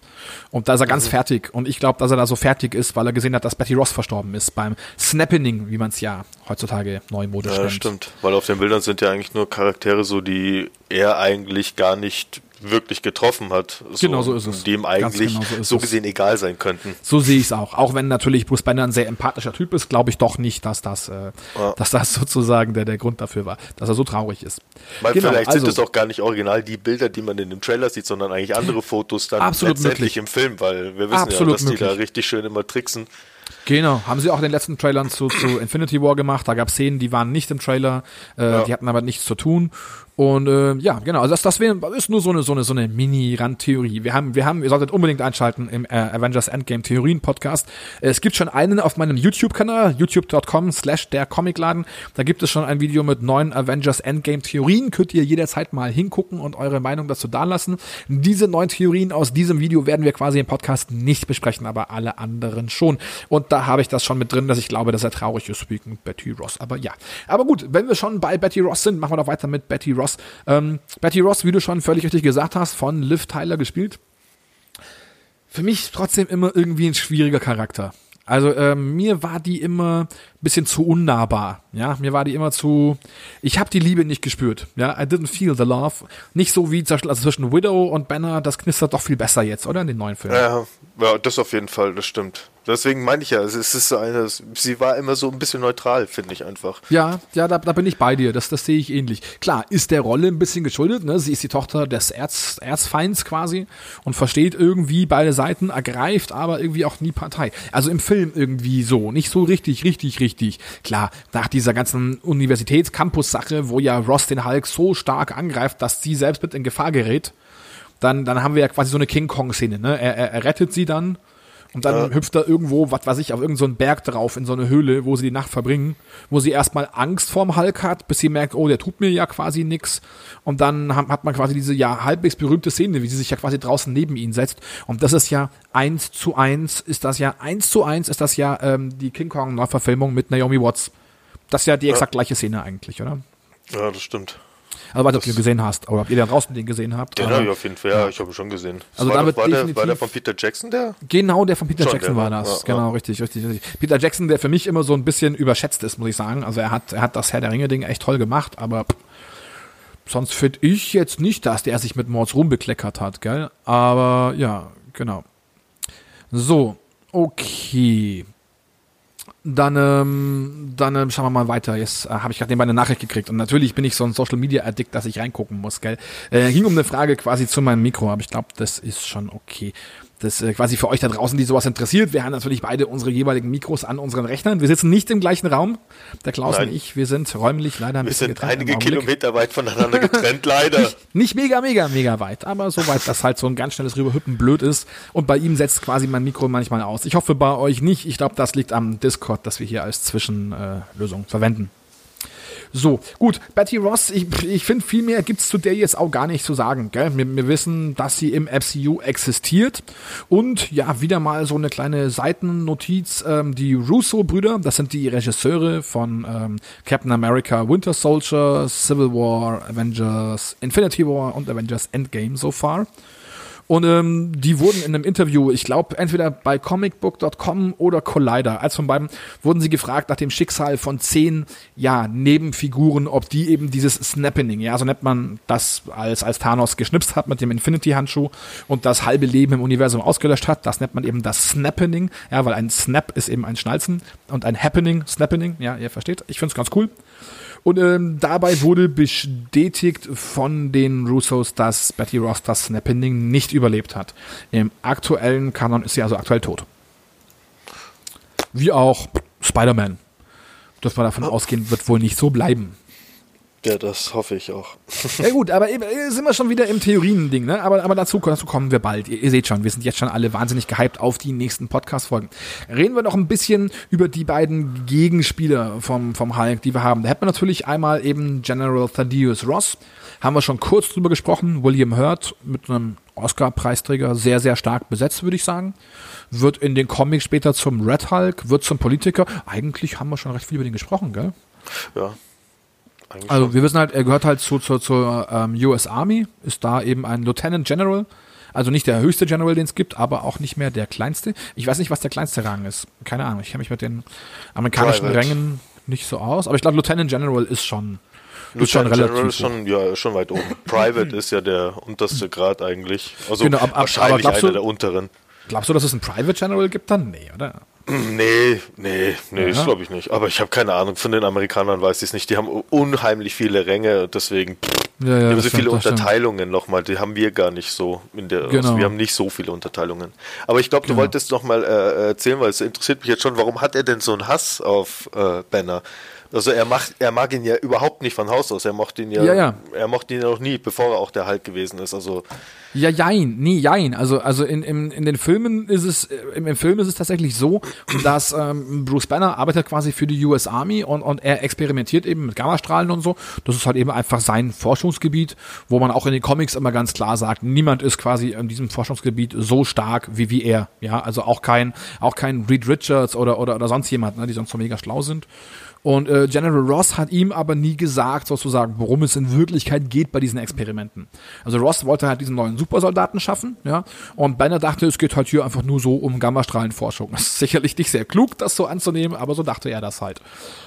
Und da ist er ganz mhm. fertig. Und ich glaube, dass er da so fertig ist, weil er gesehen hat, dass Betty Ross verstorben ist beim Snappening, wie man es ja heutzutage neumodisch ja, nennt. Ja, stimmt. Weil auf den Bildern sind ja eigentlich nur Charaktere so, die er eigentlich gar nicht wirklich getroffen hat. So, genau so ist es. Die ihm eigentlich genau so, so, gesehen es. egal sein könnten. So sehe ich es auch. Auch wenn natürlich Bruce Banner ein sehr empathischer Typ ist, glaube ich doch nicht, dass das, äh, ja. dass das sozusagen der, der Grund dafür war, dass er so traurig ist. Weil genau, vielleicht also, sind es auch gar nicht original die Bilder, die man in dem Trailer sieht, sondern eigentlich andere Fotos dann letztendlich möglich. im Film, weil wir wissen absolut ja, dass möglich. die da richtig schön immer tricksen. Genau, haben sie auch in den letzten Trailern zu, zu Infinity War gemacht. Da gab es Szenen, die waren nicht im Trailer, äh, ja. die hatten aber nichts zu tun. Und äh, ja, genau, also das, das wär, ist nur so eine so eine so eine Mini-Randtheorie. Wir haben, wir haben, ihr solltet unbedingt einschalten im äh, Avengers Endgame Theorien Podcast. Es gibt schon einen auf meinem YouTube-Kanal, youtube.com slash der Comicladen. Da gibt es schon ein Video mit neun Avengers Endgame Theorien. Könnt ihr jederzeit mal hingucken und eure Meinung dazu dalassen. Diese neun Theorien aus diesem Video werden wir quasi im Podcast nicht besprechen, aber alle anderen schon. Und da habe ich das schon mit drin, dass ich glaube, dass er traurig ist wegen Betty Ross. Aber ja. Aber gut, wenn wir schon bei Betty Ross sind, machen wir doch weiter mit Betty Ross Ross. Ähm, Betty Ross, wie du schon völlig richtig gesagt hast, von Liv Tyler gespielt. Für mich trotzdem immer irgendwie ein schwieriger Charakter. Also ähm, mir war die immer ein bisschen zu unnahbar. Ja, mir war die immer zu. Ich habe die Liebe nicht gespürt. Ja, I didn't feel the love. Nicht so wie also zwischen Widow und Banner. Das knistert doch viel besser jetzt, oder in den neuen Filmen. Ja, ja, das auf jeden Fall. Das stimmt. Deswegen meine ich ja, es ist eine, sie war immer so ein bisschen neutral, finde ich einfach. Ja, ja, da, da bin ich bei dir, das, das sehe ich ähnlich. Klar, ist der Rolle ein bisschen geschuldet, ne? Sie ist die Tochter des Erz, Erzfeinds quasi und versteht irgendwie beide Seiten, ergreift aber irgendwie auch nie Partei. Also im Film irgendwie so, nicht so richtig, richtig, richtig. Klar, nach dieser ganzen Universitäts-Campus-Sache, wo ja Ross den Hulk so stark angreift, dass sie selbst mit in Gefahr gerät, dann, dann haben wir ja quasi so eine King Kong-Szene, ne? Er, er, er rettet sie dann und dann ja. hüpft er irgendwo, was weiß ich, auf irgendeinen so Berg drauf, in so eine Höhle, wo sie die Nacht verbringen, wo sie erstmal Angst vorm Hulk hat, bis sie merkt, oh, der tut mir ja quasi nix. Und dann hat man quasi diese ja halbwegs berühmte Szene, wie sie sich ja quasi draußen neben ihn setzt. Und das ist ja eins zu eins, ist das ja eins zu eins, ist das ja ähm, die King Kong Neuverfilmung mit Naomi Watts. Das ist ja die exakt ja. gleiche Szene eigentlich, oder? Ja, das stimmt. Also weiß ob du den gesehen hast, oder ob ihr da draußen den gesehen habt. Den habe ich auf jeden Fall, ja, ich habe ihn schon gesehen. Also war, war, der, war der von Peter Jackson der? Genau, der von Peter schon, Jackson war das. Ja, genau, ja. richtig, richtig, richtig. Peter Jackson, der für mich immer so ein bisschen überschätzt ist, muss ich sagen. Also er hat, er hat das Herr der Ringe-Ding echt toll gemacht, aber sonst finde ich jetzt nicht, dass der sich mit Mords Ruhm bekleckert hat, gell? Aber ja, genau. So, okay. Dann, ähm, dann ähm, schauen wir mal weiter. Jetzt äh, habe ich gerade eine Nachricht gekriegt. Und natürlich bin ich so ein Social Media Addict, dass ich reingucken muss, gell? Äh, ging um eine Frage quasi zu meinem Mikro, aber ich glaube, das ist schon okay das äh, quasi für euch da draußen, die sowas interessiert. Wir haben natürlich beide unsere jeweiligen Mikros an unseren Rechnern. Wir sitzen nicht im gleichen Raum, der Klaus Nein. und ich. Wir sind räumlich leider ein wir bisschen getrennt. Einige Kilometer weit voneinander getrennt, leider. Nicht, nicht, mega, mega, mega weit, aber so weit, dass halt so ein ganz schnelles Rüberhüppen blöd ist. Und bei ihm setzt quasi mein Mikro manchmal aus. Ich hoffe bei euch nicht. Ich glaube, das liegt am Discord, das wir hier als Zwischenlösung verwenden. So, gut, Betty Ross, ich, ich finde, viel mehr gibt es zu der jetzt auch gar nicht zu sagen. Gell? Wir, wir wissen, dass sie im MCU existiert. Und ja, wieder mal so eine kleine Seitennotiz. Ähm, die Russo-Brüder, das sind die Regisseure von ähm, Captain America, Winter Soldier, Civil War, Avengers, Infinity War und Avengers Endgame so far. Und ähm, die wurden in einem Interview, ich glaube, entweder bei comicbook.com oder Collider, als von beiden, wurden sie gefragt nach dem Schicksal von zehn, ja, Nebenfiguren, ob die eben dieses Snapping, ja, so nennt man das, als, als Thanos geschnipst hat mit dem Infinity-Handschuh und das halbe Leben im Universum ausgelöscht hat, das nennt man eben das Snapping, ja, weil ein Snap ist eben ein Schnalzen und ein Happening, Snapping, ja, ihr versteht. Ich find's ganz cool. Und ähm, dabei wurde bestätigt von den Russos, dass Betty Ross das Snappending nicht überlebt hat. Im aktuellen Kanon ist sie also aktuell tot. Wie auch Spider-Man. Dürfen wir davon oh. ausgehen, wird wohl nicht so bleiben. Ja, das hoffe ich auch. ja gut, aber sind wir schon wieder im Theorien-Ding, ne? Aber, aber dazu, dazu kommen wir bald. Ihr, ihr, seht schon, wir sind jetzt schon alle wahnsinnig gehypt auf die nächsten Podcast-Folgen. Reden wir noch ein bisschen über die beiden Gegenspieler vom, vom Hulk, die wir haben. Da hätten wir natürlich einmal eben General Thaddeus Ross. Haben wir schon kurz drüber gesprochen. William Hurt mit einem Oscar-Preisträger sehr, sehr stark besetzt, würde ich sagen. Wird in den Comics später zum Red Hulk, wird zum Politiker. Eigentlich haben wir schon recht viel über den gesprochen, gell? Ja, eigentlich also wir wissen halt, er gehört halt zu, zu, zur ähm, US Army, ist da eben ein Lieutenant General. Also nicht der höchste General, den es gibt, aber auch nicht mehr der kleinste. Ich weiß nicht, was der kleinste Rang ist. Keine Ahnung. Ich kenne mich mit den amerikanischen Private. Rängen nicht so aus. Aber ich glaube, Lieutenant General ist schon, ist schon relativ General ist schon, ja, schon weit oben. Private ist ja der unterste Grad eigentlich. Also genau, ab, ab, wahrscheinlich einer du, der unteren. Glaubst du, dass es einen Private General gibt dann? Nee, oder? Nee, nee, nee, ja. das glaube ich nicht. Aber ich habe keine Ahnung, von den Amerikanern weiß ich es nicht. Die haben unheimlich viele Ränge und deswegen ja, ja, die haben so viele Unterteilungen nochmal. Die haben wir gar nicht so. In der, also genau. also wir haben nicht so viele Unterteilungen. Aber ich glaube, du genau. wolltest nochmal äh, erzählen, weil es interessiert mich jetzt schon, warum hat er denn so einen Hass auf äh, Banner? Also er macht, er mag ihn ja überhaupt nicht von Haus aus. Er mochte ihn ja, ja, ja. er mochte ihn ja noch nie, bevor er auch der Hulk gewesen ist. Also ja, jein, nee, jein. Also, also in, in, in den Filmen ist es, im, im Film ist es tatsächlich so, dass ähm, Bruce Banner arbeitet quasi für die US Army und, und er experimentiert eben mit Gammastrahlen und so. Das ist halt eben einfach sein Forschungsgebiet, wo man auch in den Comics immer ganz klar sagt, niemand ist quasi in diesem Forschungsgebiet so stark wie, wie er. Ja, also auch kein, auch kein Reed Richards oder, oder, oder sonst jemand, ne, die sonst so mega schlau sind. Und äh, General Ross hat ihm aber nie gesagt, sozusagen, worum es in Wirklichkeit geht bei diesen Experimenten. Also Ross wollte halt diesen neuen Supersoldaten schaffen, ja. Und Banner dachte, es geht halt hier einfach nur so um Gammastrahlenforschung. Das ist sicherlich nicht sehr klug, das so anzunehmen, aber so dachte er das halt.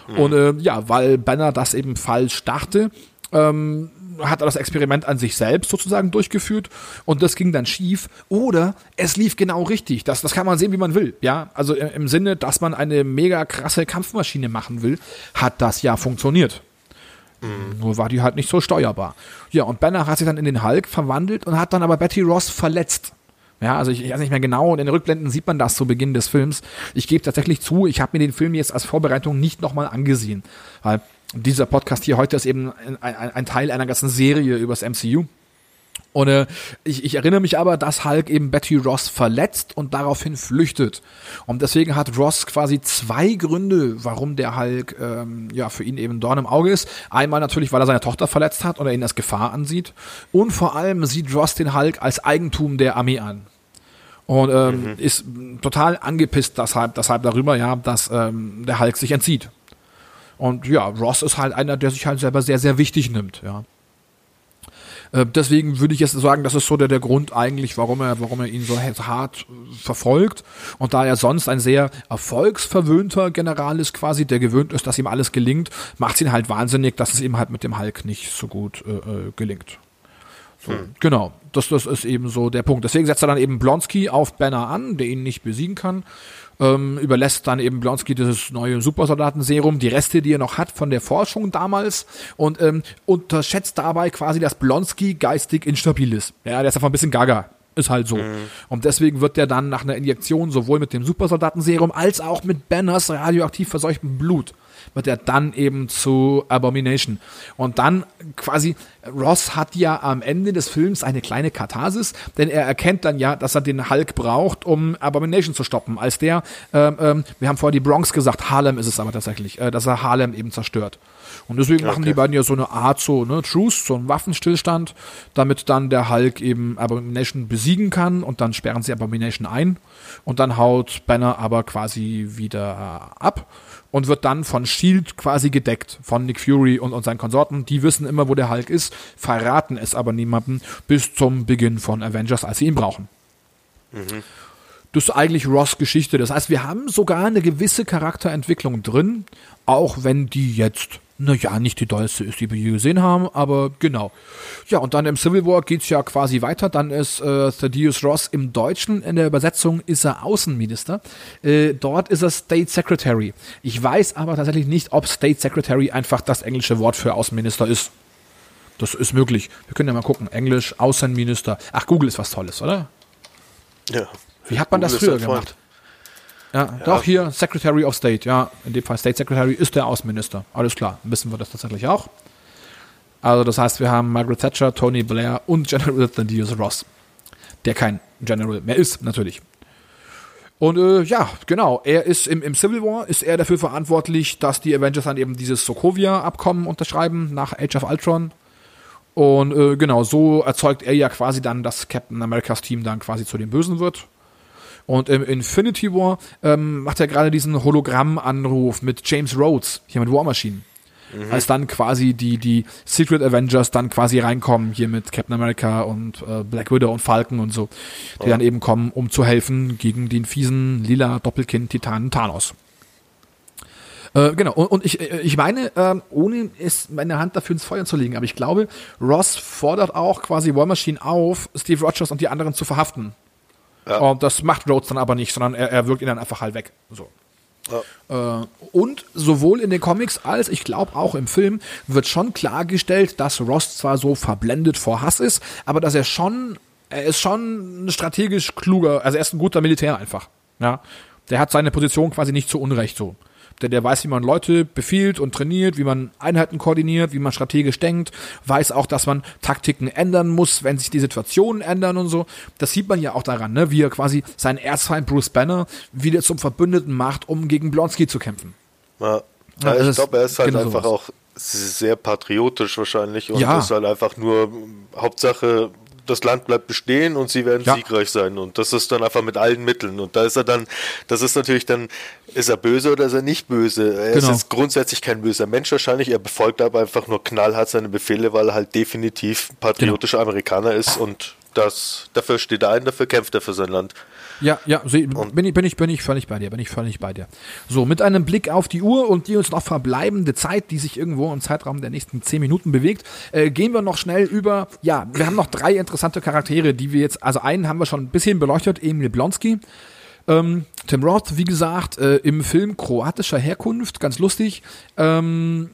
Mhm. Und äh, ja, weil Banner das eben falsch dachte, ähm, hat er das Experiment an sich selbst sozusagen durchgeführt und das ging dann schief oder es lief genau richtig. Das, das kann man sehen, wie man will. Ja, also im Sinne, dass man eine mega krasse Kampfmaschine machen will, hat das ja funktioniert. Mhm. Nur war die halt nicht so steuerbar. Ja, und Banner hat sich dann in den Hulk verwandelt und hat dann aber Betty Ross verletzt. Ja, also ich, ich weiß nicht mehr genau und in den Rückblenden sieht man das zu Beginn des Films. Ich gebe tatsächlich zu, ich habe mir den Film jetzt als Vorbereitung nicht nochmal angesehen, weil dieser Podcast hier heute ist eben ein, ein, ein Teil einer ganzen Serie übers MCU. Und äh, ich, ich erinnere mich aber, dass Hulk eben Betty Ross verletzt und daraufhin flüchtet. Und deswegen hat Ross quasi zwei Gründe, warum der Hulk ähm, ja für ihn eben Dorn im Auge ist. Einmal natürlich, weil er seine Tochter verletzt hat und er ihn als Gefahr ansieht. Und vor allem sieht Ross den Hulk als Eigentum der Armee an. Und ähm, mhm. ist total angepisst deshalb, deshalb darüber, ja, dass ähm, der Hulk sich entzieht. Und ja, Ross ist halt einer, der sich halt selber sehr, sehr wichtig nimmt, ja. Äh, deswegen würde ich jetzt sagen, das ist so der, der Grund eigentlich, warum er, warum er ihn so hart verfolgt. Und da er sonst ein sehr erfolgsverwöhnter General ist, quasi, der gewöhnt ist, dass ihm alles gelingt, macht es ihn halt wahnsinnig, dass es ihm halt mit dem Hulk nicht so gut äh, äh gelingt. So, hm. Genau, das, das ist eben so der Punkt. Deswegen setzt er dann eben Blonsky auf Banner an, der ihn nicht besiegen kann ähm, überlässt dann eben Blonsky dieses neue Supersoldatenserum, die Reste, die er noch hat von der Forschung damals und ähm, unterschätzt dabei quasi, dass Blonsky geistig instabil ist. Ja, der ist einfach ein bisschen gaga. Ist halt so. Mhm. Und deswegen wird der dann nach einer Injektion sowohl mit dem Supersoldatenserum als auch mit Banners radioaktiv verseuchtem Blut wird er dann eben zu Abomination. Und dann quasi, Ross hat ja am Ende des Films eine kleine Katharsis, denn er erkennt dann ja, dass er den Hulk braucht, um Abomination zu stoppen. Als der, ähm, ähm, wir haben vorher die Bronx gesagt, Harlem ist es aber tatsächlich, äh, dass er Harlem eben zerstört. Und deswegen okay. machen die beiden ja so eine Art so, ne, Truce, so einen Waffenstillstand, damit dann der Hulk eben Abomination besiegen kann und dann sperren sie Abomination ein und dann haut Banner aber quasi wieder ab und wird dann von Shield quasi gedeckt, von Nick Fury und, und seinen Konsorten. Die wissen immer, wo der Hulk ist, verraten es aber niemandem bis zum Beginn von Avengers, als sie ihn brauchen. Mhm. Das ist eigentlich Ross Geschichte. Das heißt, wir haben sogar eine gewisse Charakterentwicklung drin, auch wenn die jetzt naja, nicht die dollste ist, die wir je gesehen haben, aber genau. Ja, und dann im Civil War geht's ja quasi weiter. Dann ist äh, Thaddeus Ross im Deutschen, in der Übersetzung ist er Außenminister. Äh, dort ist er State Secretary. Ich weiß aber tatsächlich nicht, ob State Secretary einfach das englische Wort für Außenminister ist. Das ist möglich. Wir können ja mal gucken. Englisch, Außenminister. Ach, Google ist was Tolles, oder? Ja. Wie hat man Google das früher gemacht? Ja, ja, doch hier Secretary of State, ja, in dem Fall State Secretary ist der Außenminister. Alles klar, wissen wir das tatsächlich auch. Also das heißt, wir haben Margaret Thatcher, Tony Blair und General Thaddeus Ross, der kein General mehr ist, natürlich. Und äh, ja, genau, er ist im, im Civil War, ist er dafür verantwortlich, dass die Avengers dann eben dieses Sokovia-Abkommen unterschreiben nach Age of Ultron. Und äh, genau, so erzeugt er ja quasi dann, dass Captain Americas Team dann quasi zu den Bösen wird. Und im Infinity War ähm, macht er gerade diesen Hologramm-Anruf mit James Rhodes, hier mit War Machine. Mhm. Als dann quasi die, die Secret Avengers dann quasi reinkommen, hier mit Captain America und äh, Black Widow und Falcon und so, die oh. dann eben kommen, um zu helfen gegen den fiesen lila Doppelkind-Titan Thanos. Äh, genau, und, und ich, äh, ich meine, äh, ohne es meine Hand dafür ins Feuer zu legen, aber ich glaube, Ross fordert auch quasi War Machine auf, Steve Rogers und die anderen zu verhaften. Ja. Und das macht Rhodes dann aber nicht, sondern er, er wirkt ihn dann einfach halt weg. So. Ja. Äh, und sowohl in den Comics als ich glaube auch im Film wird schon klargestellt, dass Ross zwar so verblendet vor Hass ist, aber dass er schon, er ist schon strategisch kluger, also er ist ein guter Militär einfach. Ja. Der hat seine Position quasi nicht zu Unrecht so der, der weiß, wie man Leute befiehlt und trainiert, wie man Einheiten koordiniert, wie man strategisch denkt, weiß auch, dass man Taktiken ändern muss, wenn sich die Situationen ändern und so. Das sieht man ja auch daran, ne? wie er quasi seinen Erzfeind Bruce Banner wieder zum Verbündeten macht, um gegen Blonsky zu kämpfen. Ja. Ja, ich glaube, er ist halt genau einfach sowas. auch sehr patriotisch wahrscheinlich und ja. ist halt einfach nur Hauptsache das Land bleibt bestehen und sie werden ja. siegreich sein. Und das ist dann einfach mit allen Mitteln. Und da ist er dann, das ist natürlich dann, ist er böse oder ist er nicht böse? Er genau. ist jetzt grundsätzlich kein böser Mensch wahrscheinlich. Er befolgt aber einfach nur knallhart seine Befehle, weil er halt definitiv patriotischer genau. Amerikaner ist und das, dafür steht er ein, dafür kämpft er für sein Land. Ja, ja, bin ich, bin ich, bin ich völlig bei dir, bin ich völlig bei dir. So, mit einem Blick auf die Uhr und die uns noch verbleibende Zeit, die sich irgendwo im Zeitraum der nächsten zehn Minuten bewegt, äh, gehen wir noch schnell über, ja, wir haben noch drei interessante Charaktere, die wir jetzt, also einen haben wir schon ein bisschen beleuchtet, Emil Blonsky. Ähm, Tim Roth, wie gesagt, äh, im Film kroatischer Herkunft, ganz lustig. Ähm,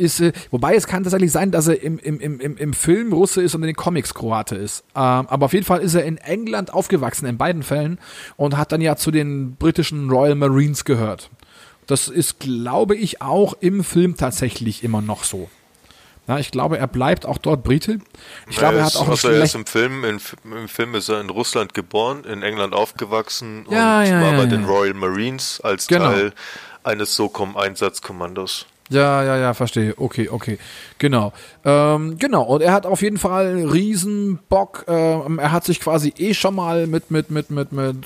ist, äh, wobei es kann tatsächlich sein, dass er im, im, im, im Film Russe ist und in den Comics Kroate ist. Ähm, aber auf jeden Fall ist er in England aufgewachsen, in beiden Fällen, und hat dann ja zu den britischen Royal Marines gehört. Das ist, glaube ich, auch im Film tatsächlich immer noch so. Ja, ich glaube, er bleibt auch dort Brite. Ich glaube, er hat auch also er ist im Film, in, im Film ist er in Russland geboren, in England aufgewachsen ja, und ja, war bei den Royal Marines als genau. Teil eines SOCOM-Einsatzkommandos. Ja, ja, ja, verstehe. Okay, okay. Genau. Ähm, genau. Und er hat auf jeden Fall riesen Bock. Ähm, er hat sich quasi eh schon mal mit, mit, mit, mit, mit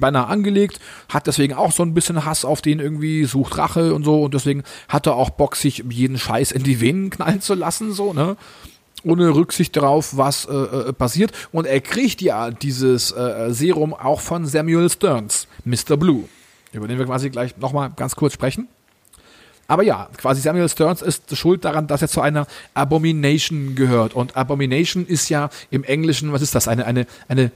Banner angelegt. Hat deswegen auch so ein bisschen Hass auf den irgendwie, sucht Rache und so. Und deswegen hat er auch Bock, sich jeden Scheiß in die Venen knallen zu lassen, so, ne? ohne Rücksicht darauf, was äh, äh, passiert. Und er kriegt ja dieses äh, Serum auch von Samuel Stearns, Mr. Blue, über den wir quasi gleich nochmal ganz kurz sprechen. Aber ja, quasi Samuel Stearns ist schuld daran, dass er zu einer Abomination gehört. Und Abomination ist ja im Englischen, was ist das? Eine, eine, eine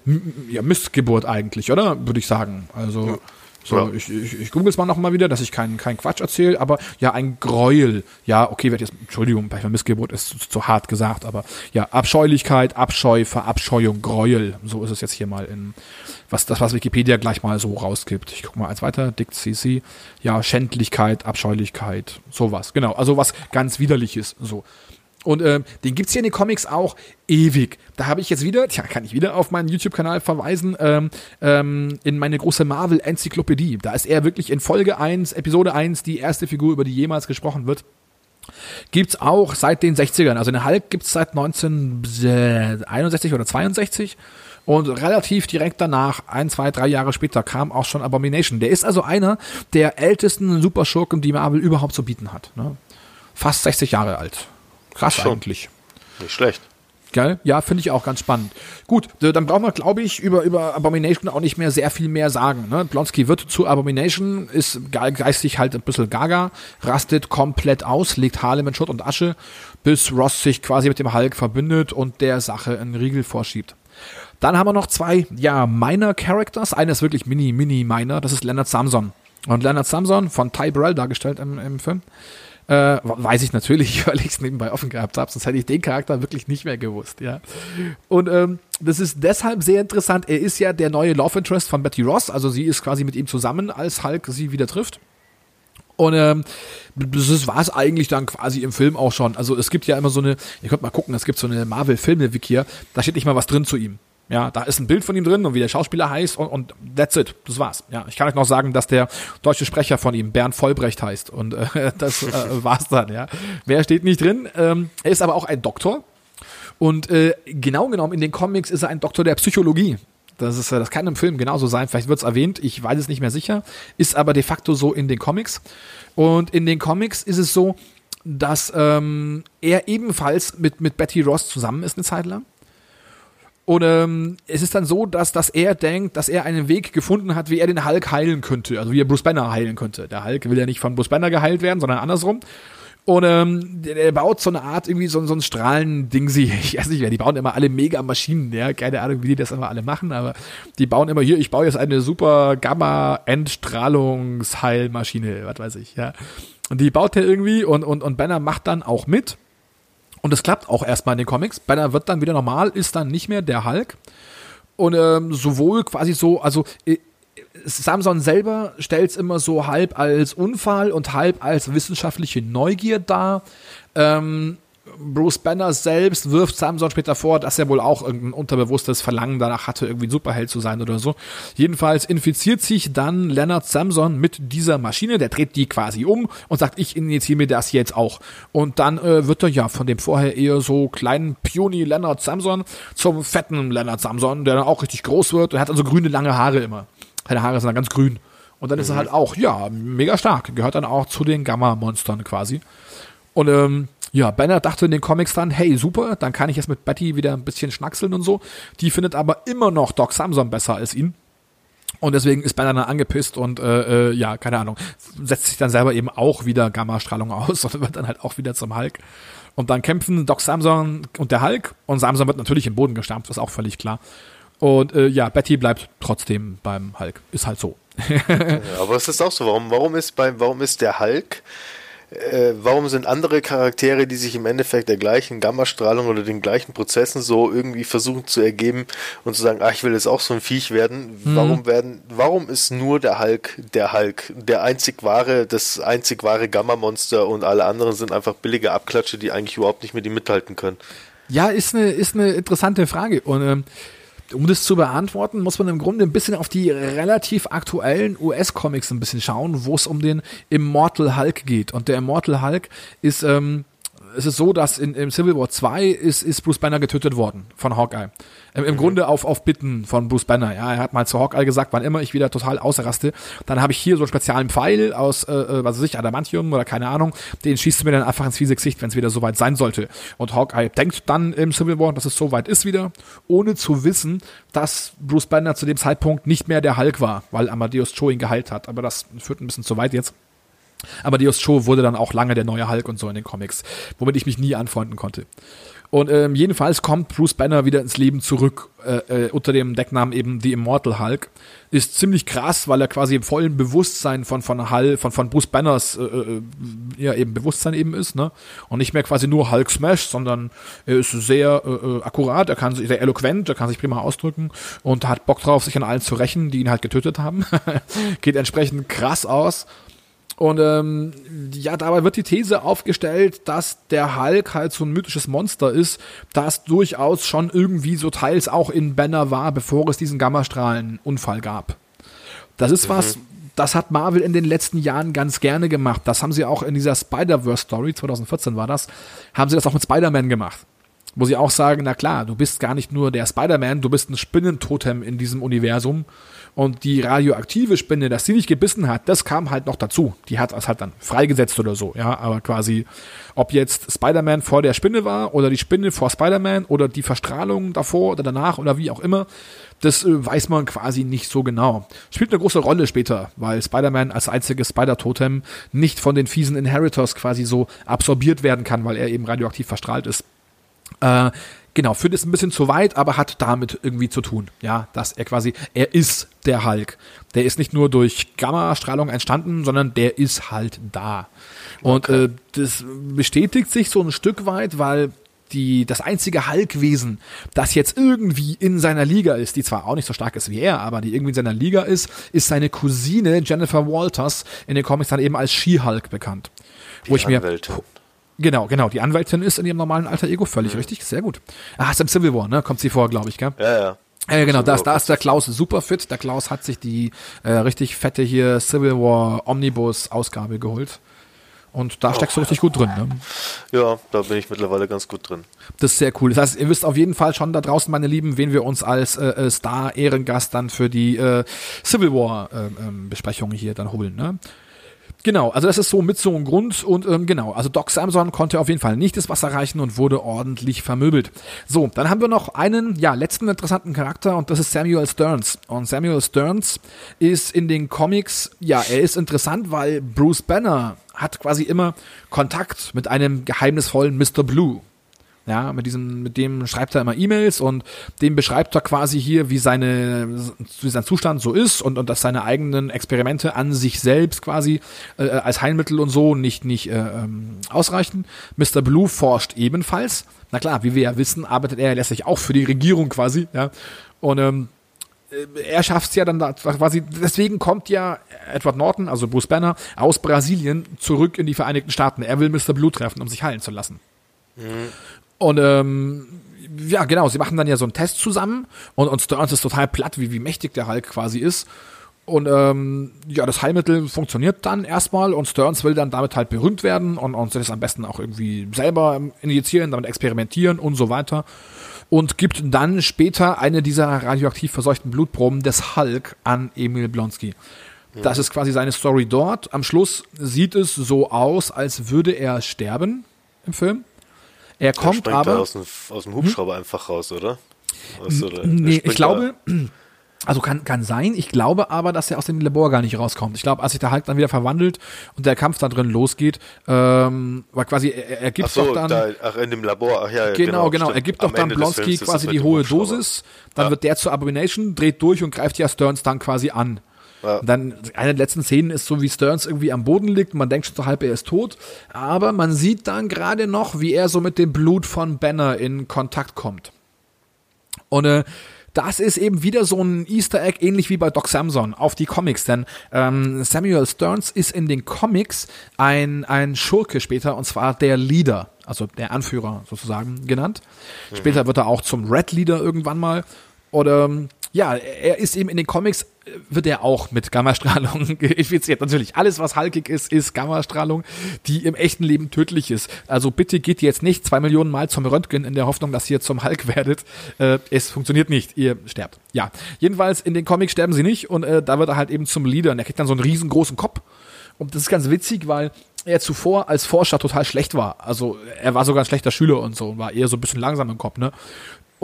ja, Missgeburt eigentlich, oder? Würde ich sagen. Also. Ja. So, ja. ich, ich, ich google es mal nochmal wieder, dass ich keinen kein Quatsch erzähle, aber ja, ein Gräuel. Ja, okay, wird jetzt, Entschuldigung, bei Missgeburt ist zu, zu, hart gesagt, aber ja, Abscheulichkeit, Abscheu, Verabscheuung, Gräuel. So ist es jetzt hier mal in, was das, was Wikipedia gleich mal so rausgibt. Ich gucke mal eins weiter, Dick CC. Ja, Schändlichkeit, Abscheulichkeit, sowas. Genau, also was ganz widerliches, so. Und äh, den gibt's hier in den Comics auch ewig. Da habe ich jetzt wieder, tja, kann ich wieder auf meinen YouTube-Kanal verweisen, ähm, ähm, in meine große Marvel-Enzyklopädie. Da ist er wirklich in Folge 1, Episode 1, die erste Figur, über die jemals gesprochen wird. Gibt's auch seit den 60ern. Also den Hulk gibt's seit 1961 oder 62. Und relativ direkt danach, ein, zwei, drei Jahre später, kam auch schon Abomination. Der ist also einer der ältesten Superschurken, die Marvel überhaupt zu bieten hat. Ne? Fast 60 Jahre alt. Krass Schon. eigentlich. Nicht schlecht. Geil? Ja, finde ich auch ganz spannend. Gut, dann brauchen wir, glaube ich, über, über Abomination auch nicht mehr sehr viel mehr sagen. Ne? Blonsky wird zu Abomination, ist geistig halt ein bisschen gaga, rastet komplett aus, legt Harlem in Schutt und Asche, bis Ross sich quasi mit dem Hulk verbündet und der Sache einen Riegel vorschiebt. Dann haben wir noch zwei, ja, Minor Characters. Einer ist wirklich mini, mini Minor, das ist Leonard Samson. Und Leonard Samson, von Ty Burrell dargestellt im, im Film, äh, weiß ich natürlich, weil ich es nebenbei offen gehabt habe, sonst hätte ich den Charakter wirklich nicht mehr gewusst, ja. Und ähm, das ist deshalb sehr interessant. Er ist ja der neue Love Interest von Betty Ross, also sie ist quasi mit ihm zusammen, als Hulk sie wieder trifft. Und ähm, das war es eigentlich dann quasi im Film auch schon. Also es gibt ja immer so eine, ihr könnt mal gucken, es gibt so eine Marvel-Filme-Wiki da steht nicht mal was drin zu ihm. Ja, da ist ein Bild von ihm drin und wie der Schauspieler heißt und, und that's it. Das war's. Ja, ich kann euch noch sagen, dass der deutsche Sprecher von ihm Bernd Vollbrecht heißt und äh, das äh, war's dann. Ja, mehr steht nicht drin. Ähm, er ist aber auch ein Doktor und äh, genau genommen in den Comics ist er ein Doktor der Psychologie. Das ist, äh, das kann im Film genauso sein. Vielleicht wird's erwähnt. Ich weiß es nicht mehr sicher. Ist aber de facto so in den Comics. Und in den Comics ist es so, dass ähm, er ebenfalls mit mit Betty Ross zusammen ist eine Zeit lang und ähm, es ist dann so, dass, dass er denkt, dass er einen Weg gefunden hat, wie er den Hulk heilen könnte. Also wie er Bruce Banner heilen könnte. Der Hulk will ja nicht von Bruce Banner geheilt werden, sondern andersrum. Und ähm, der baut so eine Art, irgendwie so, so ein Strahlending, sie, ich weiß nicht mehr, die bauen immer alle Mega-Maschinen, ja, keine Ahnung, wie die das immer alle machen, aber die bauen immer hier, ich baue jetzt eine super Gamma-Endstrahlungsheilmaschine, was weiß ich, ja. Und die baut er irgendwie und, und, und Banner macht dann auch mit. Und es klappt auch erstmal in den Comics. Banner wird dann wieder normal, ist dann nicht mehr der Hulk. Und ähm, sowohl quasi so, also äh, Samson selber stellt es immer so halb als Unfall und halb als wissenschaftliche Neugier dar. Ähm, Bruce Banner selbst wirft Samson später vor, dass er wohl auch irgendein unterbewusstes Verlangen danach hatte, irgendwie ein Superheld zu sein oder so. Jedenfalls infiziert sich dann Leonard Samson mit dieser Maschine, der dreht die quasi um und sagt, ich injiziere mir das jetzt auch. Und dann äh, wird er ja von dem vorher eher so kleinen Pioni Leonard Samson zum fetten Leonard Samson, der dann auch richtig groß wird. Er hat also grüne lange Haare immer. Seine Haare sind dann ganz grün. Und dann mhm. ist er mhm. halt auch, ja, mega stark. Gehört dann auch zu den Gamma-Monstern quasi. Und ähm, ja, Banner dachte in den Comics dann, hey, super, dann kann ich jetzt mit Betty wieder ein bisschen schnackseln und so. Die findet aber immer noch Doc Samson besser als ihn. Und deswegen ist Banner dann angepisst und äh, äh, ja, keine Ahnung, setzt sich dann selber eben auch wieder Gammastrahlung aus und wird dann halt auch wieder zum Hulk. Und dann kämpfen Doc Samson und der Hulk und Samson wird natürlich im Boden gestampft, was auch völlig klar. Und äh, ja, Betty bleibt trotzdem beim Hulk. Ist halt so. aber es ist auch so. Warum, warum, ist, beim, warum ist der Hulk äh, warum sind andere Charaktere, die sich im Endeffekt der gleichen Gammastrahlung oder den gleichen Prozessen so irgendwie versuchen zu ergeben und zu sagen, ach, ich will jetzt auch so ein Viech werden, mhm. warum werden, warum ist nur der Hulk der Hulk, der einzig wahre, das einzig wahre Gamma-Monster und alle anderen sind einfach billige Abklatsche, die eigentlich überhaupt nicht mit ihm mithalten können? Ja, ist eine, ist eine interessante Frage und ähm, um das zu beantworten, muss man im Grunde ein bisschen auf die relativ aktuellen US-Comics ein bisschen schauen, wo es um den Immortal Hulk geht. Und der Immortal Hulk ist ähm, es ist so, dass in, im Civil War 2 ist, ist Bruce Banner getötet worden von Hawkeye. Im, im mhm. Grunde auf, auf Bitten von Bruce Banner. Ja, er hat mal zu Hawkeye gesagt, wann immer ich wieder total ausraste, dann habe ich hier so einen speziellen Pfeil aus, äh, äh was weiß ich, Adamantium oder keine Ahnung, den schießt du mir dann einfach ins fiese Gesicht, wenn es wieder soweit sein sollte. Und Hawkeye denkt dann im Civil War, dass es soweit ist wieder, ohne zu wissen, dass Bruce Banner zu dem Zeitpunkt nicht mehr der Hulk war, weil Amadeus Cho ihn geheilt hat. Aber das führt ein bisschen zu weit jetzt. Aber Dios Cho wurde dann auch lange der neue Hulk und so in den Comics, womit ich mich nie anfreunden konnte. Und ähm, jedenfalls kommt Bruce Banner wieder ins Leben zurück äh, äh, unter dem Decknamen eben The Immortal Hulk. Ist ziemlich krass, weil er quasi im vollen Bewusstsein von von Hulk, von von Bruce Banners äh, äh, ja eben Bewusstsein eben ist, ne? Und nicht mehr quasi nur Hulk Smash, sondern er ist sehr äh, äh, akkurat, er kann sich sehr eloquent, er kann sich prima ausdrücken und hat Bock drauf, sich an allen zu rächen, die ihn halt getötet haben. Geht entsprechend krass aus und ähm, ja, dabei wird die These aufgestellt, dass der Hulk halt so ein mythisches Monster ist, das durchaus schon irgendwie so teils auch in Banner war, bevor es diesen Gammastrahlenunfall gab. Das ist mhm. was, das hat Marvel in den letzten Jahren ganz gerne gemacht. Das haben sie auch in dieser Spider-Verse-Story, 2014 war das, haben sie das auch mit Spider-Man gemacht. Wo sie auch sagen, na klar, du bist gar nicht nur der Spider-Man, du bist ein Spinnentotem in diesem Universum und die radioaktive Spinne, dass sie nicht gebissen hat, das kam halt noch dazu. Die hat es halt dann freigesetzt oder so, ja. Aber quasi, ob jetzt Spider-Man vor der Spinne war oder die Spinne vor Spider-Man oder die Verstrahlung davor oder danach oder wie auch immer, das äh, weiß man quasi nicht so genau. Spielt eine große Rolle später, weil Spider-Man als einziges Spider-Totem nicht von den fiesen Inheritors quasi so absorbiert werden kann, weil er eben radioaktiv verstrahlt ist. Äh, Genau, führt es ein bisschen zu weit, aber hat damit irgendwie zu tun. Ja, dass er quasi, er ist der Hulk. Der ist nicht nur durch Gammastrahlung entstanden, sondern der ist halt da. Und okay. äh, das bestätigt sich so ein Stück weit, weil die, das einzige Hulkwesen, das jetzt irgendwie in seiner Liga ist, die zwar auch nicht so stark ist wie er, aber die irgendwie in seiner Liga ist, ist seine Cousine Jennifer Walters in den Comics dann eben als She-Hulk bekannt. Die wo ich Anwältin. mir Genau, genau. Die Anwältin ist in ihrem normalen alter Ego völlig mhm. richtig. Sehr gut. Ah, ist im Civil War, ne? Kommt sie vor, glaube ich, gell? Ja, ja. Äh, genau, da ist, da ist der Klaus super fit. Der Klaus hat sich die äh, richtig fette hier Civil War Omnibus Ausgabe geholt. Und da oh. steckst du richtig gut drin. Ne? Ja, da bin ich mittlerweile ganz gut drin. Das ist sehr cool. Das heißt, ihr wisst auf jeden Fall schon da draußen, meine Lieben, wen wir uns als äh, äh Star-Ehrengast dann für die äh, Civil War-Besprechung äh, ähm, hier dann holen. Ne? Genau, also das ist so mit so einem Grund und ähm, genau, also Doc Samson konnte auf jeden Fall nicht das Wasser reichen und wurde ordentlich vermöbelt. So, dann haben wir noch einen, ja, letzten interessanten Charakter und das ist Samuel Stearns. Und Samuel Stearns ist in den Comics, ja, er ist interessant, weil Bruce Banner hat quasi immer Kontakt mit einem geheimnisvollen Mr. Blue. Ja, mit diesem, mit dem schreibt er immer E-Mails und dem beschreibt er quasi hier, wie seine, wie sein Zustand so ist und, und dass seine eigenen Experimente an sich selbst quasi äh, als Heilmittel und so nicht, nicht äh, ähm, ausreichen. Mr. Blue forscht ebenfalls. Na klar, wie wir ja wissen, arbeitet er letztlich auch für die Regierung quasi, ja. Und ähm, äh, er schafft es ja dann da quasi, deswegen kommt ja Edward Norton, also Bruce Banner, aus Brasilien zurück in die Vereinigten Staaten. Er will Mr. Blue treffen, um sich heilen zu lassen. Mhm. Und ähm, ja, genau, sie machen dann ja so einen Test zusammen und, und Stearns ist total platt, wie, wie mächtig der Hulk quasi ist. Und ähm, ja, das Heilmittel funktioniert dann erstmal und Stearns will dann damit halt berühmt werden und, und das am besten auch irgendwie selber injizieren, damit experimentieren und so weiter. Und gibt dann später eine dieser radioaktiv verseuchten Blutproben des Hulk an Emil Blonsky. Das ist quasi seine Story dort. Am Schluss sieht es so aus, als würde er sterben im Film. Er kommt aber. Er aus dem, aus dem Hubschrauber hm? einfach raus, oder? Also, nee, ich glaube. Also kann, kann sein. Ich glaube aber, dass er aus dem Labor gar nicht rauskommt. Ich glaube, als sich der Hulk dann wieder verwandelt und der Kampf da drin losgeht, ähm, weil quasi er, er gibt ach so, doch dann. Da, ach, in dem Labor, ach ja, genau. Genau, genau. Er gibt Am doch dann Blonsky quasi die hohe Dosis, dann ja. wird der zur Abomination, dreht durch und greift ja Stearns dann quasi an. Ja. dann eine der letzten Szenen ist so, wie Stearns irgendwie am Boden liegt. Man denkt schon so halb, er ist tot. Aber man sieht dann gerade noch, wie er so mit dem Blut von Banner in Kontakt kommt. Und äh, das ist eben wieder so ein Easter Egg, ähnlich wie bei Doc Samson, auf die Comics. Denn ähm, Samuel Stearns ist in den Comics ein, ein Schurke später, und zwar der Leader, also der Anführer sozusagen genannt. Mhm. Später wird er auch zum Red Leader irgendwann mal. Oder ja, er ist eben in den Comics, äh, wird er auch mit Gammastrahlung infiziert. Natürlich, alles, was halkig ist, ist Gammastrahlung, die im echten Leben tödlich ist. Also bitte geht jetzt nicht zwei Millionen Mal zum Röntgen in der Hoffnung, dass ihr zum Hulk werdet. Äh, es funktioniert nicht, ihr sterbt. Ja, jedenfalls in den Comics sterben sie nicht und äh, da wird er halt eben zum Leader und er kriegt dann so einen riesengroßen Kopf. Und das ist ganz witzig, weil er zuvor als Forscher total schlecht war. Also er war sogar ein schlechter Schüler und so und war eher so ein bisschen langsam im Kopf, ne?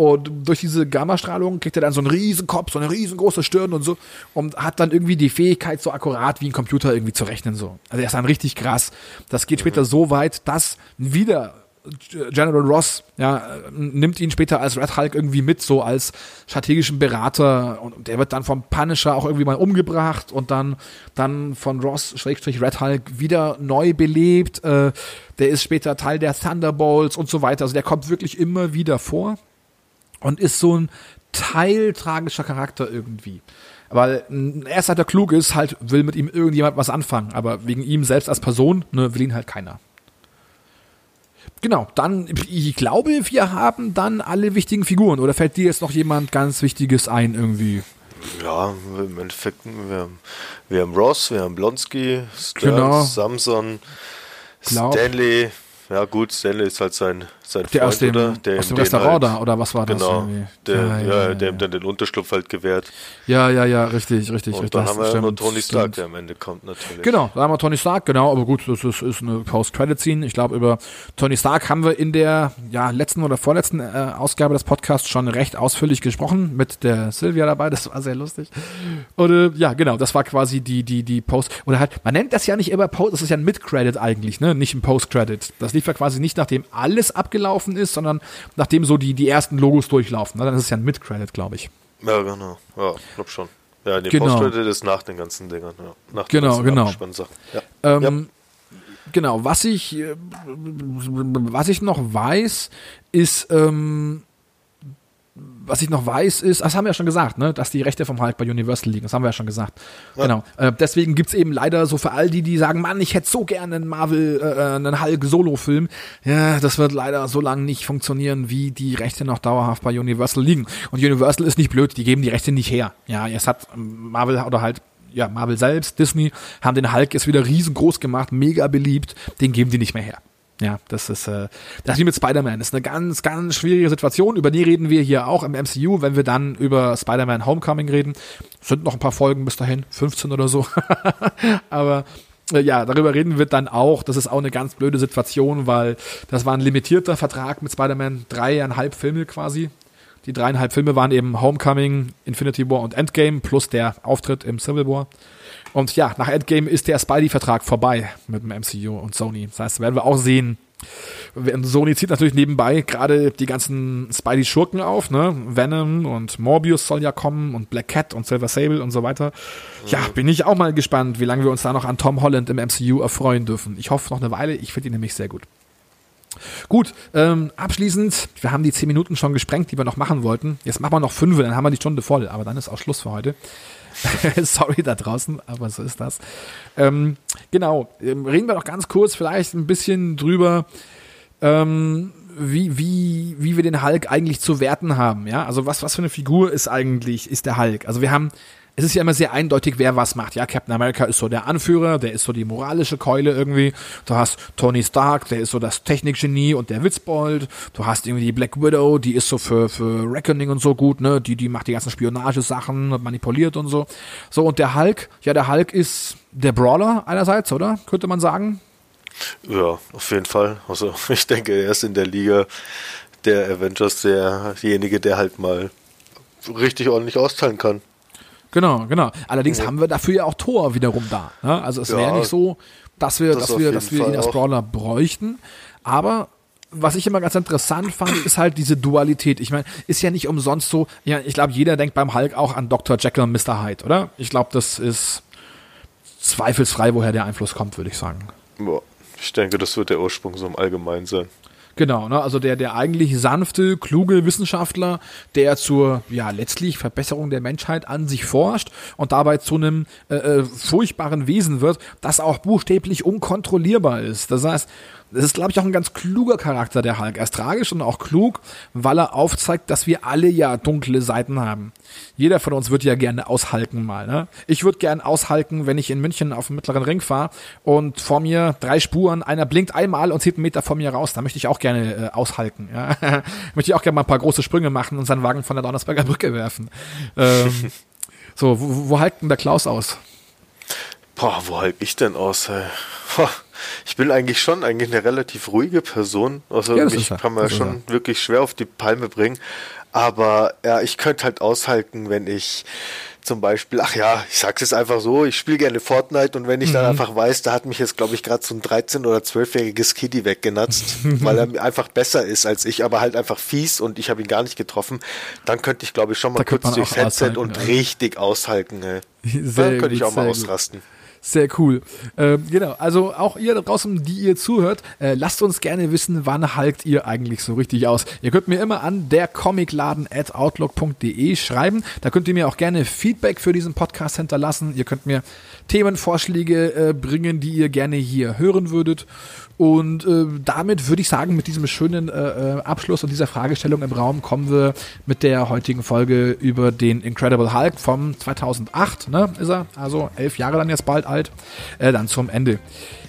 Und durch diese Gammastrahlung kriegt er dann so einen riesen Kopf, so eine riesengroße Stirn und so und hat dann irgendwie die Fähigkeit, so akkurat wie ein Computer irgendwie zu rechnen. so. Also er ist dann richtig krass. Das geht später so weit, dass wieder General Ross ja, nimmt ihn später als Red Hulk irgendwie mit, so als strategischen Berater und der wird dann vom Punisher auch irgendwie mal umgebracht und dann, dann von Ross Schrägstrich Red Hulk wieder neu belebt. Äh, der ist später Teil der Thunderbolts und so weiter. Also der kommt wirklich immer wieder vor und ist so ein teiltragischer Charakter irgendwie. Weil erst seit er klug ist, halt will mit ihm irgendjemand was anfangen, aber wegen ihm selbst als Person ne, will ihn halt keiner. Genau, dann, ich glaube, wir haben dann alle wichtigen Figuren. Oder fällt dir jetzt noch jemand ganz Wichtiges ein irgendwie? Ja, im Endeffekt, wir haben, wir haben Ross, wir haben Blonsky, Stearns, genau. Samson. Stanley. Ja gut, Stanley ist halt sein sein der Freund, aus dem, oder? Der aus dem Restaurant halt, da, oder was war das? Genau, der, ja, ja, ja, der ihm dann den Unterschlupf halt gewährt. Ja, ja, ja, richtig, richtig. Und dann haben wir stimmt, noch Tony Stark, stimmt. der am Ende kommt natürlich. Genau, da haben wir Tony Stark, genau, aber gut, das ist, ist eine Post-Credit-Scene. Ich glaube, über Tony Stark haben wir in der ja, letzten oder vorletzten äh, Ausgabe des Podcasts schon recht ausführlich gesprochen, mit der Sylvia dabei, das war sehr lustig. Und äh, ja, genau, das war quasi die, die, die Post, oder halt, man nennt das ja nicht immer Post, das ist ja ein Mid-Credit eigentlich, ne, nicht ein Post-Credit. Das lief ja quasi nicht, nachdem alles abgelaufen ist, sondern nachdem so die, die ersten Logos durchlaufen. Ne? Dann ist es ja ein Mid-Credit, glaube ich. Ja, genau. Ja, glaub schon. Ja, die genau. Post-Credit ist nach den ganzen Dingern. Ja. Nach genau, genau. Ja. Ähm, ja. Genau, was ich, äh, was ich noch weiß, ist, ähm, was ich noch weiß, ist, das haben wir ja schon gesagt, ne, dass die Rechte vom Hulk bei Universal liegen. Das haben wir ja schon gesagt. Ja. Genau. Äh, deswegen es eben leider so für all die, die sagen, Mann, ich hätte so gerne einen Marvel, äh, einen Hulk-Solo-Film. Ja, das wird leider so lange nicht funktionieren, wie die Rechte noch dauerhaft bei Universal liegen. Und Universal ist nicht blöd, die geben die Rechte nicht her. Ja, es hat Marvel oder halt ja, Marvel selbst, Disney, haben den Hulk jetzt wieder riesengroß gemacht, mega beliebt, den geben die nicht mehr her. Ja, das ist äh, das wie mit Spider-Man. Ist eine ganz, ganz schwierige Situation. Über die reden wir hier auch im MCU, wenn wir dann über Spider-Man Homecoming reden. Sind noch ein paar Folgen bis dahin, 15 oder so. Aber äh, ja, darüber reden wir dann auch. Das ist auch eine ganz blöde Situation, weil das war ein limitierter Vertrag mit Spider-Man, dreieinhalb Filme quasi. Die dreieinhalb Filme waren eben Homecoming, Infinity War und Endgame plus der Auftritt im Civil War. Und ja, nach Endgame ist der Spidey-Vertrag vorbei mit dem MCU und Sony. Das heißt, werden wir auch sehen. Sony zieht natürlich nebenbei gerade die ganzen Spidey-Schurken auf, ne? Venom und Morbius soll ja kommen und Black Cat und Silver Sable und so weiter. Ja, bin ich auch mal gespannt, wie lange wir uns da noch an Tom Holland im MCU erfreuen dürfen. Ich hoffe noch eine Weile, ich finde ihn nämlich sehr gut. Gut, ähm, abschließend, wir haben die 10 Minuten schon gesprengt, die wir noch machen wollten. Jetzt machen wir noch 5, dann haben wir die Stunde voll, aber dann ist auch Schluss für heute. Sorry da draußen, aber so ist das. Ähm, genau, ähm, reden wir doch ganz kurz vielleicht ein bisschen drüber, ähm, wie, wie, wie wir den Hulk eigentlich zu werten haben. Ja, also was, was für eine Figur ist eigentlich, ist der Hulk? Also wir haben es ist ja immer sehr eindeutig, wer was macht. Ja, Captain America ist so der Anführer, der ist so die moralische Keule irgendwie. Du hast Tony Stark, der ist so das Technikgenie und der Witzbold. Du hast irgendwie die Black Widow, die ist so für, für Reckoning und so gut, ne? Die, die macht die ganzen Spionagesachen, manipuliert und so. So, und der Hulk, ja, der Hulk ist der Brawler einerseits, oder? Könnte man sagen. Ja, auf jeden Fall. Also ich denke, er ist in der Liga der Avengers derjenige, der halt mal richtig ordentlich austeilen kann. Genau, genau. Allerdings ja. haben wir dafür ja auch Tor wiederum da. Ne? Also es ja, wäre nicht so, dass wir, das dass wir, dass wir ihn als Brawler bräuchten. Aber was ich immer ganz interessant fand, ist halt diese Dualität. Ich meine, ist ja nicht umsonst so, ja, ich glaube, jeder denkt beim Hulk auch an Dr. Jekyll und Mr. Hyde, oder? Ich glaube, das ist zweifelsfrei, woher der Einfluss kommt, würde ich sagen. Boah, ich denke, das wird der Ursprung so im Allgemeinen sein. Genau, ne? also der, der eigentlich sanfte, kluge Wissenschaftler, der zur, ja, letztlich Verbesserung der Menschheit an sich forscht und dabei zu einem äh, äh, furchtbaren Wesen wird, das auch buchstäblich unkontrollierbar ist. Das heißt, Das ist, glaube ich, auch ein ganz kluger Charakter, der Hulk. Er ist tragisch und auch klug, weil er aufzeigt, dass wir alle ja dunkle Seiten haben. Jeder von uns wird ja gerne aushalten mal. Ne? Ich würde gern aushalten, wenn ich in München auf dem mittleren Ring fahre und vor mir drei Spuren, einer blinkt einmal und zieht einen Meter vor mir raus. Da möchte ich auch gerne äh, aushalten. Ja? möchte ich auch gerne mal ein paar große Sprünge machen und seinen Wagen von der Donnersberger Brücke werfen. Ähm, so, wo, wo halten der Klaus aus? Boah, wo halte ich denn aus? Ey? Ich bin eigentlich schon eigentlich eine relativ ruhige Person. Also ja, mich kann man schon wirklich schwer auf die Palme bringen. Aber ja, ich könnte halt aushalten, wenn ich zum Beispiel, ach ja, ich sag's jetzt einfach so, ich spiele gerne Fortnite und wenn ich mhm. dann einfach weiß, da hat mich jetzt, glaube ich, gerade so ein 13- oder 12-jähriges Kitty weggenatzt, weil er einfach besser ist als ich, aber halt einfach fies und ich habe ihn gar nicht getroffen, dann könnte ich, glaube ich, schon mal da kurz durchs Headset und ja. richtig aushalten. Ey. Sehr dann könnte ich auch mal ausrasten. Gut. Sehr cool. Ähm, genau, also auch ihr da draußen, die ihr zuhört, äh, lasst uns gerne wissen, wann halkt ihr eigentlich so richtig aus. Ihr könnt mir immer an der Comicladen at outlook.de schreiben. Da könnt ihr mir auch gerne Feedback für diesen Podcast hinterlassen. Ihr könnt mir Themenvorschläge äh, bringen, die ihr gerne hier hören würdet. Und äh, damit würde ich sagen, mit diesem schönen äh, äh, Abschluss und dieser Fragestellung im Raum kommen wir mit der heutigen Folge über den Incredible Hulk vom 2008, ne, ist er, also elf Jahre dann jetzt bald alt, äh, dann zum Ende.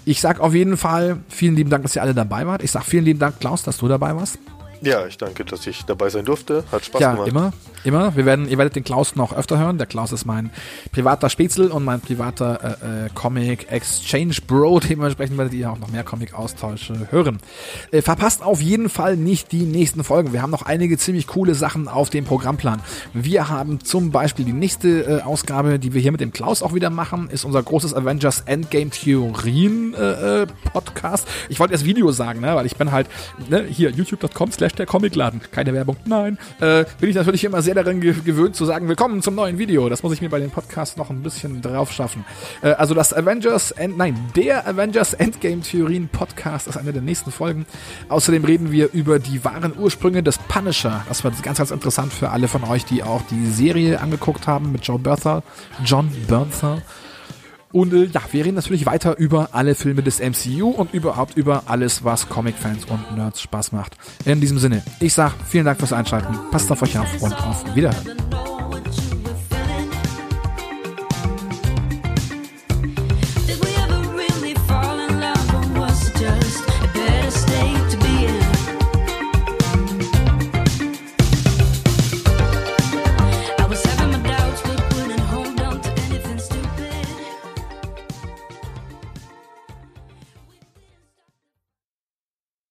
Ich sag auf jeden Fall vielen lieben Dank, dass ihr alle dabei wart. Ich sag vielen lieben Dank, Klaus, dass du dabei warst. Ja, ich danke, dass ich dabei sein durfte. Hat Spaß ja, gemacht. Ja, immer, immer. Wir werden, ihr werdet den Klaus noch öfter hören. Der Klaus ist mein privater Spätzle und mein privater äh, äh, Comic Exchange Bro. Dementsprechend werdet ihr auch noch mehr Comic-Austausche hören. Äh, verpasst auf jeden Fall nicht die nächsten Folgen. Wir haben noch einige ziemlich coole Sachen auf dem Programmplan. Wir haben zum Beispiel die nächste äh, Ausgabe, die wir hier mit dem Klaus auch wieder machen, ist unser großes Avengers Endgame Theorien äh, äh, Podcast. Ich wollte erst Video sagen, ne, weil ich bin halt ne, hier youtube.com slash der Comicladen. Keine Werbung, nein. Äh, bin ich natürlich immer sehr daran ge gewöhnt zu sagen, willkommen zum neuen Video. Das muss ich mir bei den Podcasts noch ein bisschen drauf schaffen. Äh, also das Avengers, End, nein, der Avengers Endgame Theorien Podcast ist eine der nächsten Folgen. Außerdem reden wir über die wahren Ursprünge des Punisher. Das wird ganz, ganz interessant für alle von euch, die auch die Serie angeguckt haben mit Joe Bertha, John Bertha. Und äh, ja, wir reden natürlich weiter über alle Filme des MCU und überhaupt über alles, was Comic-Fans und Nerds Spaß macht. In diesem Sinne, ich sag vielen Dank fürs Einschalten, passt auf euch auf und auf Wiederhören.